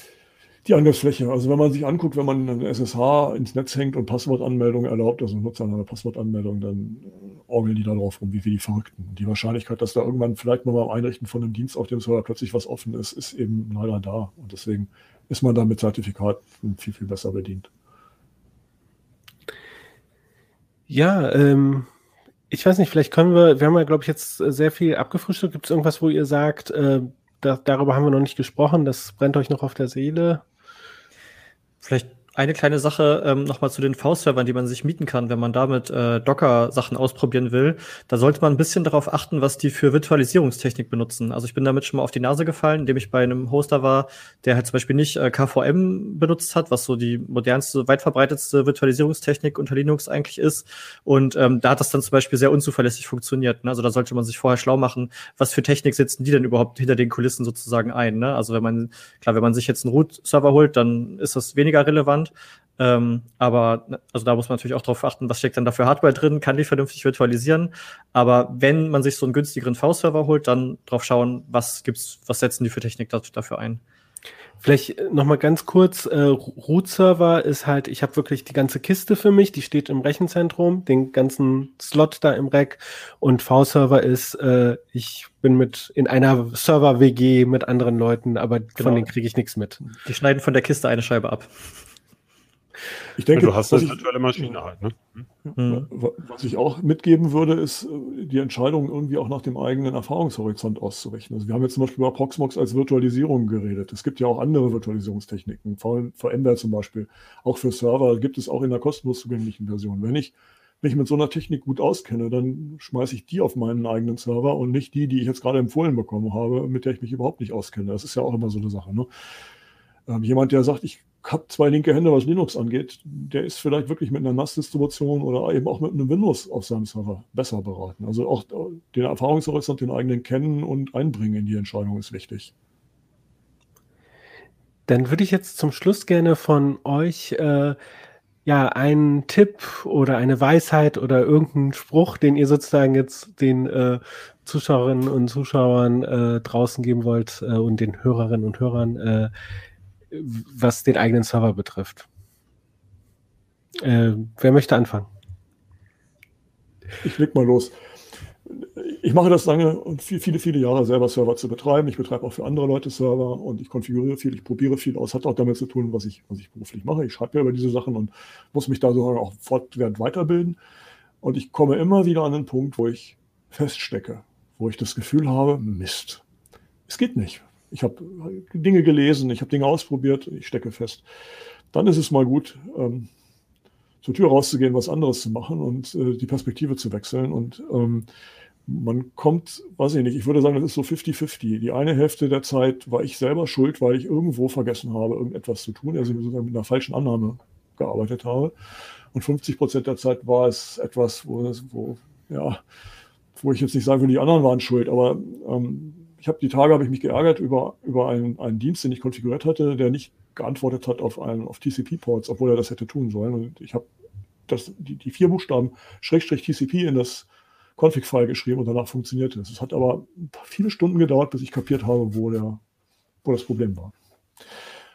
Die Angriffsfläche. Also wenn man sich anguckt, wenn man eine SSH ins Netz hängt und Passwortanmeldung erlaubt, also Nutzer eine Passwortanmeldung, dann äh, orgeln die da drauf rum, wie, wie die Verrückten. Die Wahrscheinlichkeit, dass da irgendwann vielleicht mal beim Einrichten von einem Dienst auf dem Server plötzlich was offen ist, ist eben leider da. Und deswegen ist man da mit Zertifikaten viel, viel besser bedient. Ja, ähm, ich weiß nicht, vielleicht können wir, wir haben ja, glaube ich, jetzt sehr viel abgefrühstückt. Gibt es irgendwas, wo ihr sagt, äh, da, darüber haben wir noch nicht gesprochen, das brennt euch noch auf der Seele? Vielleicht eine kleine Sache ähm, nochmal zu den V-Servern, die man sich mieten kann, wenn man damit äh, Docker-Sachen ausprobieren will. Da sollte man ein bisschen darauf achten, was die für Virtualisierungstechnik benutzen. Also ich bin damit schon mal auf die Nase gefallen, indem ich bei einem Hoster war, der halt zum Beispiel nicht äh, KVM benutzt hat, was so die modernste, weit verbreitetste Virtualisierungstechnik unter Linux eigentlich ist. Und ähm, da hat das dann zum Beispiel sehr unzuverlässig funktioniert. Ne? Also da sollte man sich vorher schlau machen, was für Technik setzen die denn überhaupt hinter den Kulissen sozusagen ein. Ne? Also wenn man, klar, wenn man sich jetzt einen Root-Server holt, dann ist das weniger relevant spannend. Ähm, aber also da muss man natürlich auch darauf achten, was steckt dann da für Hardware drin, kann die vernünftig virtualisieren. Aber wenn man sich so einen günstigeren V-Server holt, dann drauf schauen, was gibt's, was setzen die für Technik dafür ein. Vielleicht äh, noch mal ganz kurz, äh, Root-Server ist halt, ich habe wirklich die ganze Kiste für mich, die steht im Rechenzentrum, den ganzen Slot da im Rack und V-Server ist, äh, ich bin mit in einer Server-WG mit anderen Leuten, aber genau. von denen kriege ich nichts mit. Die schneiden von der Kiste eine Scheibe ab. Ich denke, du hast eine virtuelle Maschine halt. Ne? Mhm. Was ich auch mitgeben würde, ist äh, die Entscheidung irgendwie auch nach dem eigenen Erfahrungshorizont auszurichten. Also wir haben jetzt zum Beispiel über Proxmox als Virtualisierung geredet. Es gibt ja auch andere Virtualisierungstechniken, VMware zum Beispiel. Auch für Server gibt es auch in der kostenlos zugänglichen Version. Wenn ich mich mit so einer Technik gut auskenne, dann schmeiße ich die auf meinen eigenen Server und nicht die, die ich jetzt gerade empfohlen bekommen habe, mit der ich mich überhaupt nicht auskenne. Das ist ja auch immer so eine Sache. Ne? Ähm, jemand, der sagt, ich habe zwei linke Hände, was Linux angeht, der ist vielleicht wirklich mit einer NAS-Distribution oder eben auch mit einem Windows auf seinem Server besser beraten. Also auch den Erfahrungshorizont, den eigenen kennen und einbringen in die Entscheidung ist wichtig. Dann würde ich jetzt zum Schluss gerne von euch äh, ja einen Tipp oder eine Weisheit oder irgendeinen Spruch, den ihr sozusagen jetzt den äh, Zuschauerinnen und Zuschauern äh, draußen geben wollt äh, und den Hörerinnen und Hörern äh, was den eigenen Server betrifft. Äh, wer möchte anfangen? Ich leg mal los. Ich mache das lange und viele, viele Jahre selber Server zu betreiben. Ich betreibe auch für andere Leute Server und ich konfiguriere viel, ich probiere viel aus. Hat auch damit zu tun, was ich, was ich beruflich mache. Ich schreibe ja über diese Sachen und muss mich da sogar auch fortwährend weiterbilden. Und ich komme immer wieder an den Punkt, wo ich feststecke, wo ich das Gefühl habe, Mist, es geht nicht. Ich habe Dinge gelesen, ich habe Dinge ausprobiert, ich stecke fest. Dann ist es mal gut, ähm, zur Tür rauszugehen, was anderes zu machen und äh, die Perspektive zu wechseln. Und ähm, man kommt, weiß ich nicht, ich würde sagen, das ist so 50-50. Die eine Hälfte der Zeit war ich selber schuld, weil ich irgendwo vergessen habe, irgendetwas zu tun, also sozusagen mit einer falschen Annahme gearbeitet habe. Und 50 Prozent der Zeit war es etwas, wo, wo, ja, wo ich jetzt nicht sagen will, die anderen waren schuld, aber ähm, ich habe die Tage habe ich mich geärgert über, über einen, einen Dienst, den ich konfiguriert hatte, der nicht geantwortet hat auf, auf TCP-Ports, obwohl er das hätte tun sollen. Und ich habe die, die vier Buchstaben Schrägstrich TCP in das Config-File geschrieben und danach funktionierte es. Es hat aber viele Stunden gedauert, bis ich kapiert habe, wo, der, wo das Problem war.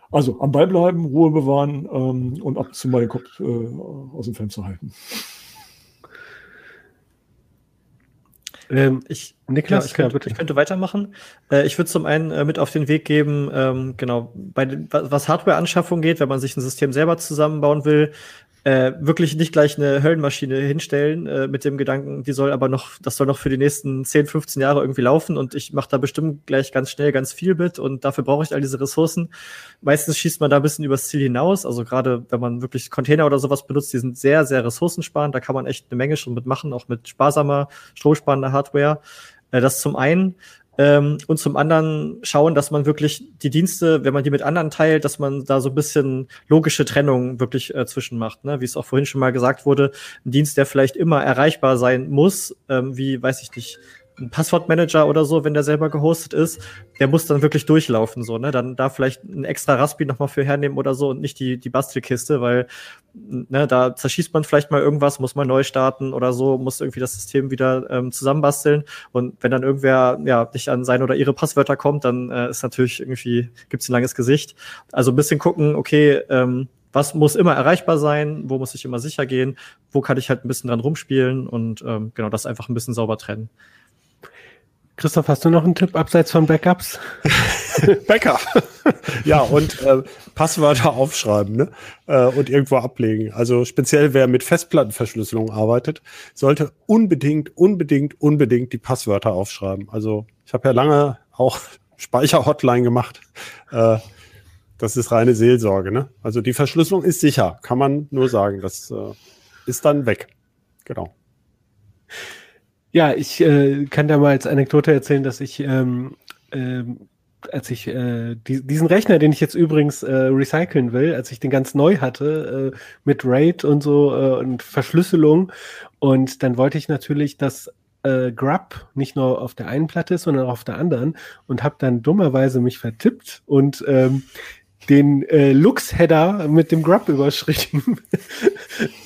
Also am Ball bleiben, Ruhe bewahren ähm, und ab und zu mal den Kopf äh, aus dem Fenster halten. Ähm, ich, Niklas, ja, ich, könnte, ich, könnte, weitermachen. Äh, ich würde zum einen äh, mit auf den Weg geben, ähm, genau, bei was Hardware-Anschaffung geht, wenn man sich ein System selber zusammenbauen will, äh, wirklich nicht gleich eine Höllenmaschine hinstellen äh, mit dem Gedanken, die soll aber noch, das soll noch für die nächsten 10, 15 Jahre irgendwie laufen und ich mache da bestimmt gleich ganz schnell ganz viel mit und dafür brauche ich all diese Ressourcen. Meistens schießt man da ein bisschen übers Ziel hinaus, also gerade wenn man wirklich Container oder sowas benutzt, die sind sehr, sehr ressourcensparend, da kann man echt eine Menge schon mitmachen, auch mit sparsamer, stromsparender Hardware. Äh, das zum einen. Ähm, und zum anderen schauen, dass man wirklich die Dienste, wenn man die mit anderen teilt, dass man da so ein bisschen logische Trennung wirklich äh, zwischen macht. Ne? Wie es auch vorhin schon mal gesagt wurde, ein Dienst, der vielleicht immer erreichbar sein muss, ähm, wie, weiß ich nicht, ein Passwortmanager oder so, wenn der selber gehostet ist, der muss dann wirklich durchlaufen, so, ne? Dann da vielleicht ein extra Raspi nochmal für hernehmen oder so und nicht die, die Bastelkiste, weil, ne, da zerschießt man vielleicht mal irgendwas, muss man neu starten oder so, muss irgendwie das System wieder ähm, zusammenbasteln. Und wenn dann irgendwer, ja, nicht an seine oder ihre Passwörter kommt, dann äh, ist natürlich irgendwie, gibt's ein langes Gesicht. Also ein bisschen gucken, okay, ähm, was muss immer erreichbar sein, wo muss ich immer sicher gehen, wo kann ich halt ein bisschen dran rumspielen und ähm, genau das einfach ein bisschen sauber trennen. Christoph, hast du noch einen Tipp abseits von Backups? Backup. ja, und äh, Passwörter aufschreiben ne? Äh, und irgendwo ablegen. Also speziell wer mit Festplattenverschlüsselung arbeitet, sollte unbedingt, unbedingt, unbedingt die Passwörter aufschreiben. Also ich habe ja lange auch Speicherhotline gemacht. Äh, das ist reine Seelsorge. Ne? Also die Verschlüsselung ist sicher, kann man nur sagen. Das äh, ist dann weg. Genau. Ja, ich äh, kann da mal als Anekdote erzählen, dass ich, ähm, ähm, als ich äh, die, diesen Rechner, den ich jetzt übrigens äh, recyceln will, als ich den ganz neu hatte, äh, mit RAID und so äh, und Verschlüsselung, und dann wollte ich natürlich, dass äh, Grub nicht nur auf der einen Platte ist, sondern auch auf der anderen und habe dann dummerweise mich vertippt und ähm, den äh, Lux-Header mit dem Grub überschrieben.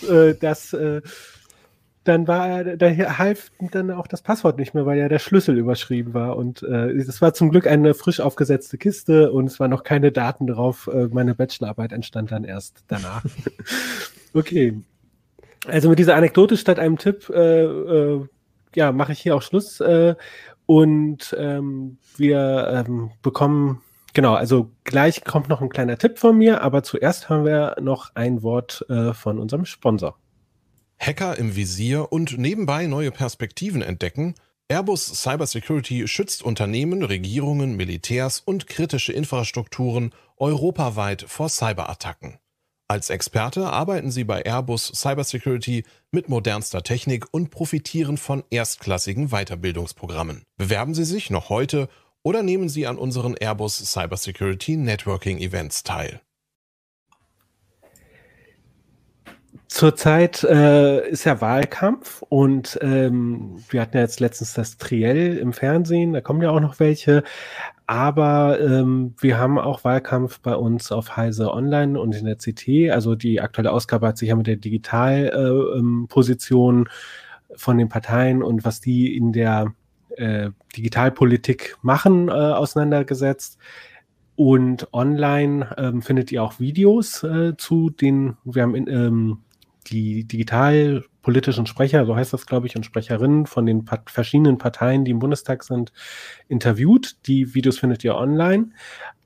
äh, das äh, dann war da half dann auch das Passwort nicht mehr, weil ja der Schlüssel überschrieben war. Und äh, das war zum Glück eine frisch aufgesetzte Kiste und es waren noch keine Daten drauf. Äh, meine Bachelorarbeit entstand dann erst danach. okay. Also mit dieser Anekdote statt einem Tipp, äh, äh, ja, mache ich hier auch Schluss. Äh, und ähm, wir ähm, bekommen, genau, also gleich kommt noch ein kleiner Tipp von mir, aber zuerst haben wir noch ein Wort äh, von unserem Sponsor. Hacker im Visier und nebenbei neue Perspektiven entdecken, Airbus Cybersecurity schützt Unternehmen, Regierungen, Militärs und kritische Infrastrukturen europaweit vor Cyberattacken. Als Experte arbeiten sie bei Airbus Cybersecurity mit modernster Technik und profitieren von erstklassigen Weiterbildungsprogrammen. Bewerben Sie sich noch heute oder nehmen Sie an unseren Airbus Cybersecurity Networking Events teil. Zurzeit äh, ist ja Wahlkampf und ähm, wir hatten ja jetzt letztens das Triell im Fernsehen, da kommen ja auch noch welche. Aber ähm, wir haben auch Wahlkampf bei uns auf Heise Online und in der CT. Also die aktuelle Ausgabe hat sich ja mit der Digitalposition äh, ähm, von den Parteien und was die in der äh, Digitalpolitik machen äh, auseinandergesetzt Und online ähm, findet ihr auch Videos äh, zu den, wir haben in, ähm, die digitalpolitischen Sprecher, so heißt das, glaube ich, und Sprecherinnen von den Part verschiedenen Parteien, die im Bundestag sind, interviewt. Die Videos findet ihr online.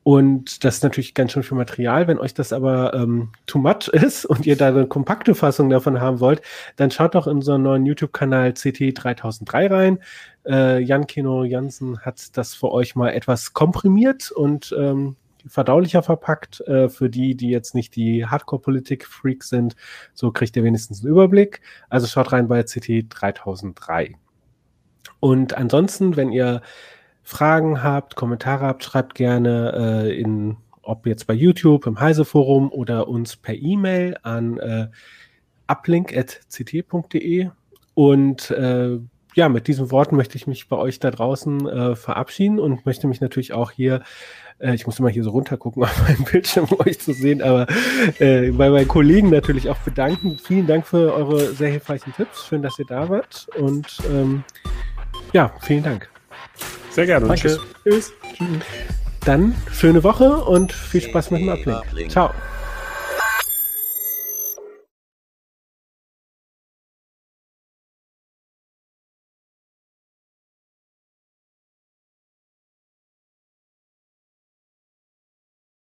Und das ist natürlich ganz schön viel Material. Wenn euch das aber ähm, too much ist und ihr da eine kompakte Fassung davon haben wollt, dann schaut doch in unseren neuen YouTube-Kanal CT3003 rein. Äh, Jan Kino Jansen hat das für euch mal etwas komprimiert und ähm, verdaulicher verpackt. Äh, für die, die jetzt nicht die Hardcore-Politik-Freaks sind, so kriegt ihr wenigstens einen Überblick. Also schaut rein bei CT3003. Und ansonsten, wenn ihr Fragen habt, Kommentare habt, schreibt gerne äh, in, ob jetzt bei YouTube, im Heise-Forum oder uns per E-Mail an äh, uplink.ct.de. Und äh, ja, mit diesen Worten möchte ich mich bei euch da draußen äh, verabschieden und möchte mich natürlich auch hier, äh, ich muss immer hier so runtergucken auf meinem Bildschirm, um euch zu sehen, aber äh, bei meinen Kollegen natürlich auch bedanken. Vielen Dank für eure sehr hilfreichen Tipps. Schön, dass ihr da wart und ähm, ja, vielen Dank. Sehr gerne. Danke. Tschüss. Tschüss. Dann schöne Woche und viel Spaß mit dem Uplink. Ciao.